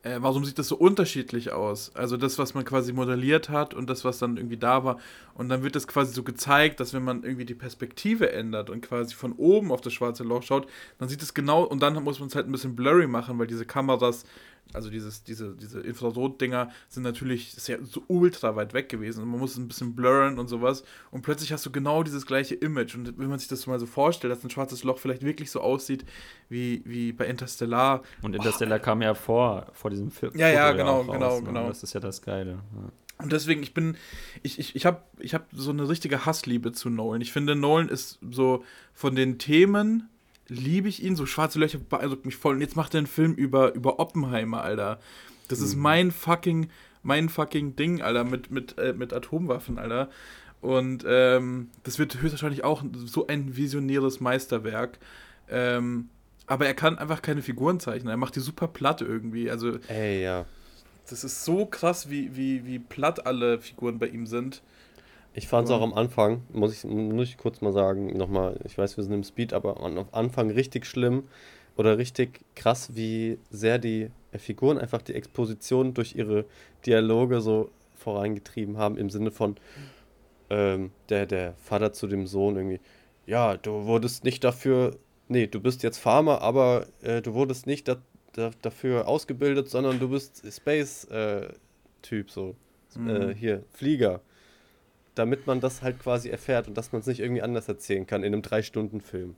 äh, warum sieht das so unterschiedlich aus? Also das, was man quasi modelliert hat und das, was dann irgendwie da war. Und dann wird das quasi so gezeigt, dass wenn man irgendwie die Perspektive ändert und quasi von oben auf das schwarze Loch schaut, dann sieht es genau, und dann muss man es halt ein bisschen blurry machen, weil diese Kameras also dieses, diese, diese Infrarot-Dinger sind natürlich sehr so ultra weit weg gewesen und man muss es ein bisschen blurren und sowas und plötzlich hast du genau dieses gleiche Image und wenn man sich das mal so vorstellt, dass ein schwarzes Loch vielleicht wirklich so aussieht wie, wie bei Interstellar. Und Interstellar oh, kam ja vor, vor diesem Film. Ja, ja, genau, raus, genau, ne? genau. Das ist ja das Geile. Ja. Und deswegen, ich bin, ich, ich, ich habe ich hab so eine richtige Hassliebe zu Nolan. Ich finde, Nolan ist so von den Themen liebe ich ihn. So schwarze Löcher beeindruckt mich voll. Und jetzt macht er einen Film über, über Oppenheimer, Alter. Das mhm. ist mein fucking, mein fucking Ding, Alter, mit, mit, äh, mit Atomwaffen, Alter. Und ähm, das wird höchstwahrscheinlich auch so ein visionäres Meisterwerk. Ähm, aber er kann einfach keine Figuren zeichnen. Er macht die super platt irgendwie. Also, Ey, ja. Das ist so krass, wie, wie, wie platt alle Figuren bei ihm sind. Ich fand es auch am Anfang, muss ich, muss ich kurz mal sagen, nochmal, ich weiß, wir sind im Speed, aber am Anfang richtig schlimm oder richtig krass, wie sehr die Figuren einfach die Exposition durch ihre Dialoge so vorangetrieben haben, im Sinne von ähm, der, der Vater zu dem Sohn irgendwie, ja, du wurdest nicht dafür, nee, du bist jetzt Farmer, aber äh, du wurdest nicht da, da, dafür ausgebildet, sondern du bist Space-Typ, äh, so, mhm. äh, hier, Flieger damit man das halt quasi erfährt und dass man es nicht irgendwie anders erzählen kann in einem Drei-Stunden-Film.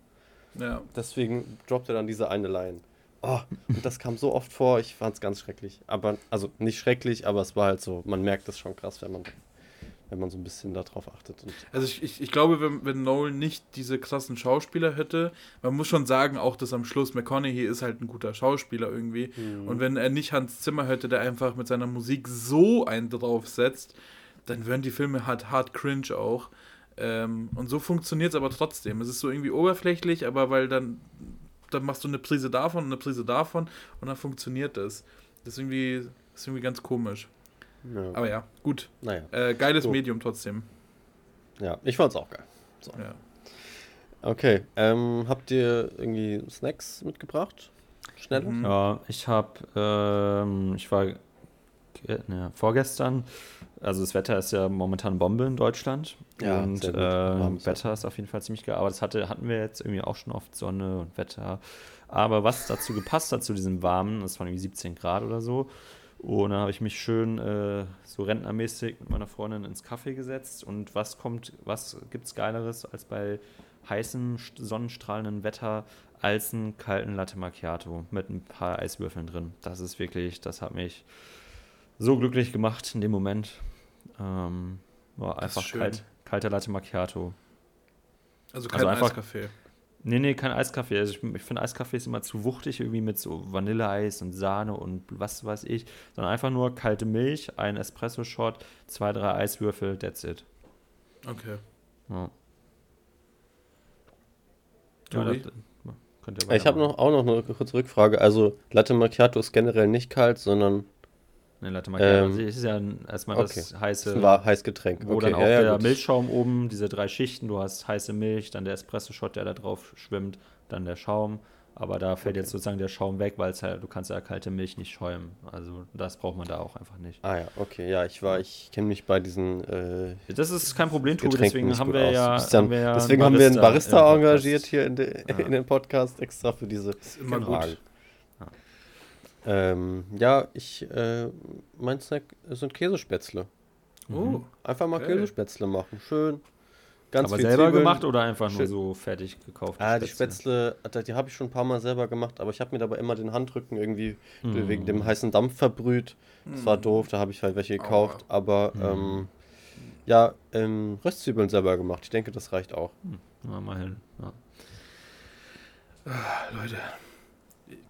Ja. Deswegen droppt er dann diese eine Line. Oh, und das kam so oft vor, ich fand es ganz schrecklich. Aber, also nicht schrecklich, aber es war halt so, man merkt das schon krass, wenn man, wenn man so ein bisschen darauf achtet. also ich, ich, ich glaube, wenn, wenn Nolan nicht diese krassen Schauspieler hätte, man muss schon sagen, auch dass am Schluss McConaughey ist halt ein guter Schauspieler irgendwie. Mhm. Und wenn er nicht Hans Zimmer hätte, der einfach mit seiner Musik so einen draufsetzt, dann werden die Filme halt hart cringe auch. Ähm, und so funktioniert es aber trotzdem. Es ist so irgendwie oberflächlich, aber weil dann, dann machst du eine Prise davon und eine Prise davon und dann funktioniert das. Das ist irgendwie, das ist irgendwie ganz komisch. Ja. Aber ja, gut. Naja. Äh, geiles so. Medium trotzdem. Ja, ich fand's auch geil. So. Ja. Okay, ähm, habt ihr irgendwie Snacks mitgebracht? Schnell? Mhm. Ja, ich hab, ähm, ich war ne, vorgestern also das Wetter ist ja momentan Bombe in Deutschland. Ja, und äh, Wetter ist auf jeden Fall ziemlich geil. Aber das hatte, hatten wir jetzt irgendwie auch schon oft Sonne und Wetter. Aber was dazu gepasst hat, zu diesem warmen, das waren irgendwie 17 Grad oder so. Und dann habe ich mich schön äh, so rentnermäßig mit meiner Freundin ins Kaffee gesetzt. Und was kommt, was gibt's Geileres als bei heißem, sonnenstrahlenden Wetter als einen kalten Latte Macchiato mit ein paar Eiswürfeln drin. Das ist wirklich, das hat mich so glücklich gemacht in dem Moment. Ähm, war einfach kalt, kalter Latte Macchiato. Also kein also einfach, Eiskaffee. Nee, nee, kein Eiskaffee. Also ich, ich finde Eiskaffee ist immer zu wuchtig, irgendwie mit so Vanilleeis und Sahne und was weiß ich. Sondern einfach nur kalte Milch, ein Espresso-Shot, zwei, drei Eiswürfel, that's it. Okay. Ja. Ja, das, ich habe noch, auch noch eine kurze Rückfrage. Also Latte Macchiato ist generell nicht kalt, sondern eine Latte Macchiato ähm, ist ja erstmal okay. das heiße. Das war heiß Getränk. Wo okay. dann auch ja, ja, der gut. Milchschaum oben, diese drei Schichten, du hast heiße Milch, dann der Espresso-Shot, der da drauf schwimmt, dann der Schaum. Aber da fällt okay. jetzt sozusagen der Schaum weg, weil halt, du kannst ja kalte Milch nicht schäumen. Also das braucht man da auch einfach nicht. Ah ja, okay, ja, ich war, ich kenne mich bei diesen. Äh, das ist kein Problem, Tobi. Deswegen haben wir, ja, dann, haben wir ja. Deswegen haben wir einen Barista engagiert hier in, de, ja. in den Podcast extra für diese. Das ist immer Fragen. gut. Ähm, ja, ich, äh, mein Snack sind Käsespätzle. Oh. Mhm. Einfach mal okay. Käsespätzle machen. Schön. Ganz aber selber Zwiebeln. gemacht oder einfach nur so fertig gekauft? Ah, die Spätzle, die, die habe ich schon ein paar Mal selber gemacht, aber ich habe mir dabei immer den Handrücken irgendwie mm. wegen dem heißen Dampf verbrüht. Das mm. war doof, da habe ich halt welche gekauft. Oh. Aber mm. ähm, ja, ähm, Röstzwiebeln selber gemacht. Ich denke, das reicht auch. Ja, mal hin. Ja. Ah, Leute,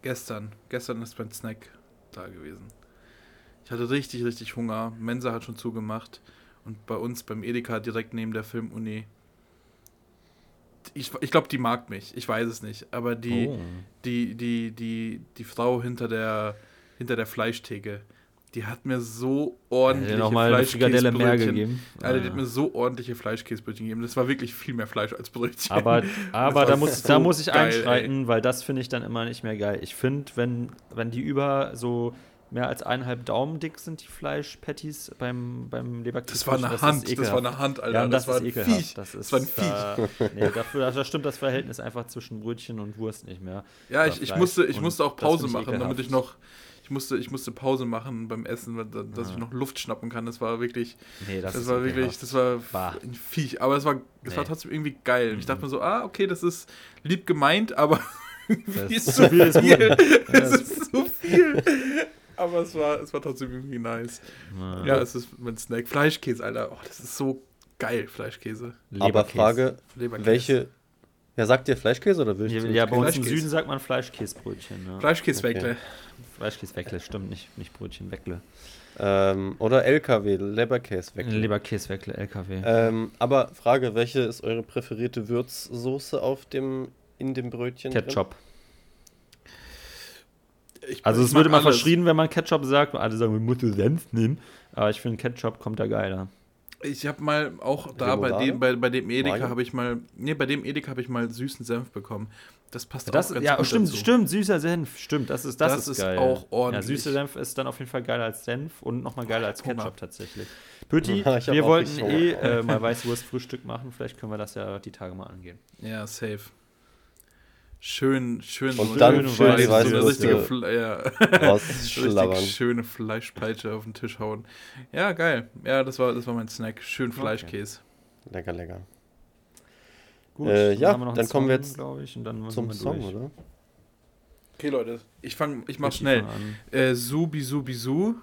Gestern. Gestern ist mein Snack da gewesen. Ich hatte richtig, richtig Hunger. Mensa hat schon zugemacht. Und bei uns beim Edeka direkt neben der Filmuni. Ich, ich glaube, die mag mich. Ich weiß es nicht. Aber die, oh. die, die, die, die Frau hinter der, hinter der Fleischtheke, die hat mir so ordentliche ja, Fleischkäsebrötchen. Alter, die hat mir so ordentliche Fleischkäsebrötchen gegeben. Das war wirklich viel mehr Fleisch als Brötchen. Aber, (laughs) aber da, muss, so da muss ich geil, einschreiten, ey. weil das finde ich dann immer nicht mehr geil. Ich finde, wenn, wenn die über so mehr als eineinhalb Daumen dick sind die Fleischpatties beim, beim Leberkäse. Das war eine ist Hand, das war eine Hand, Alter. Ja, das, das war ein ekelhaft. Viech. Das, ist, Das war ein Viech. Da, nee, dafür, da stimmt das Verhältnis einfach zwischen Brötchen und Wurst nicht mehr. Ja, ich, ich, musste, ich musste auch das Pause machen, damit ich noch. Ich musste, ich musste Pause machen beim Essen, weil dass Ah. ich noch Luft schnappen kann. Das war wirklich. Nee, das, Das, ist war wirklich. Das war Bah. ein Viech. Aber es war, es war Nee. trotzdem irgendwie geil. Und ich dachte mir so, ah, okay, das ist lieb gemeint, aber (laughs) wie ist zu viel. Es ist so viel. Aber es war, es war trotzdem irgendwie nice. Ja, es ist mein Snack. Fleischkäse, Alter. Oh, das ist so geil, Fleischkäse. Aber. Frage, Leberkäse. welche. Ja, sagt ihr Fleischkäse oder Wildkäse? Ja, ja, bei uns im. Süden sagt man Fleischkäsebrötchen. Ja. Fleischkäse-Weckle. Okay. Fleischkäseweckle, stimmt nicht, nicht Brötchen, Weckle. Ähm, oder LKW, Leberkäse weg. Leberkäseweckle, LKW. Ähm, aber Frage, welche ist eure präferierte Würzsoße auf dem, in dem Brötchen? Ketchup. Ich- Also ich es wird mag immer alles. verschrien, wenn man Ketchup sagt. Alle sagen, man muss Senf nehmen. Aber ich finde, Ketchup kommt da geiler. Ich habe mal auch da bei dem, bei, bei dem Edeka habe ich mal, nee, bei dem Edeka habe ich mal süßen Senf bekommen. Das passt Das, auch ganz ja, gut stimmt, dazu. stimmt, süßer Senf, stimmt, das ist, das, Das ist ist geil. auch ordentlich. Ja, süßer Senf ist dann auf jeden Fall geiler als Senf und nochmal geiler als Hunger. Ketchup tatsächlich. Pötti, Ja, (laughs) ich hab wir wollten eh Hunger. (laughs) äh, mal Weißwurst-Frühstück machen, vielleicht können wir das ja die Tage mal angehen. Ja, safe. Schön, schön. Und so dann schön die so richtige, Fle ja, (laughs) richtig schöne Fleischpeitsche auf den Tisch hauen. Ja, geil. Ja, das war, das war mein Snack. Schön Fleischkäse. Lecker, lecker. Gut, Äh, ja, haben wir noch einen dann kommen wir Song, jetzt glaub ich, und dann Zum wir Song, oder? Okay, Leute, ich fang, ich mach Pötti, schnell. Äh, Subi Subi Su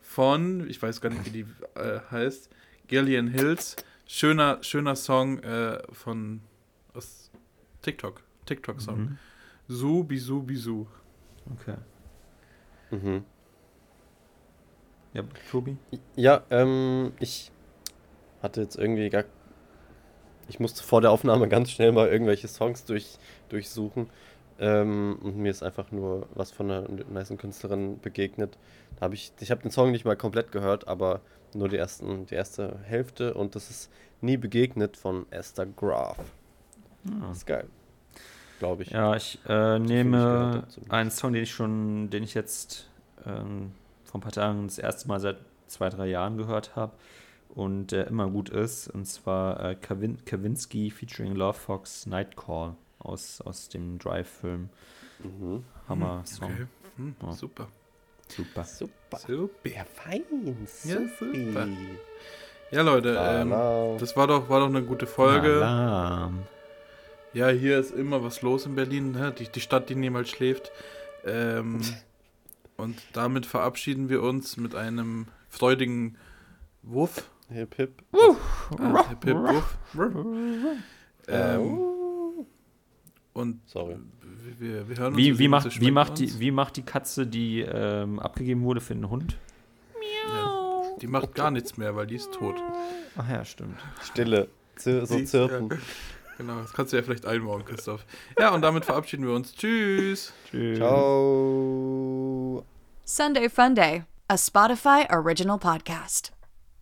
von, ich weiß gar nicht, wie die äh, heißt, Gillian Hills. Schöner, schöner Song äh, von aus TikTok. TikTok-Song. Mhm. Subi Subi Su. Okay. Mhm. Ja, Tobi? Ja, ähm, ich hatte jetzt irgendwie gar. Ich musste vor der Aufnahme ganz schnell mal irgendwelche Songs durch, durchsuchen. Ähm, und mir ist einfach nur was von einer nice Künstlerin begegnet. Da hab ich ich habe den Song nicht mal komplett gehört, aber nur die, ersten, die erste Hälfte. Und das ist Nie begegnet von Esther Graf. Ah. Das ist geil. Glaube ich. Ja, ich äh, nehme zumindest. einen Song, den ich schon, den ich jetzt ähm, vor ein paar Tagen das erste Mal seit zwei, drei Jahren gehört habe und der immer gut ist. Und zwar äh, Kawin Kavinsky featuring Love Fox Nightcall aus, aus dem Drive-Film. Mhm. Hammer-Song. Okay. Hm, Ja. Super. Super. Super. Super. Ja, fein. Ja, Supi. super. Ja, Leute, ähm, das war doch, war doch eine gute Folge. Alarm. Ja, hier ist immer was los in Berlin, ne? die, die Stadt, die niemals schläft. Ähm, (laughs) und damit verabschieden wir uns mit einem freudigen Wuff. Hip, hip. Ah, hip, hip, Wuff. Ähm, und Sorry. wir, wir hören uns. Wie, wir wie, uns, macht, wie, macht uns. die, wie macht die Katze, die ähm, abgegeben wurde für den Hund? Ja, die macht gar nichts mehr, weil die ist tot. Ach ja, stimmt. Stille. Zir so Sie- zirpen. Ja, genau, das kannst du ja vielleicht einbauen, Christoph. Ja, und damit verabschieden wir uns. Tschüss. Tschüss. Ciao. Sunday Fun Day, a Spotify original podcast.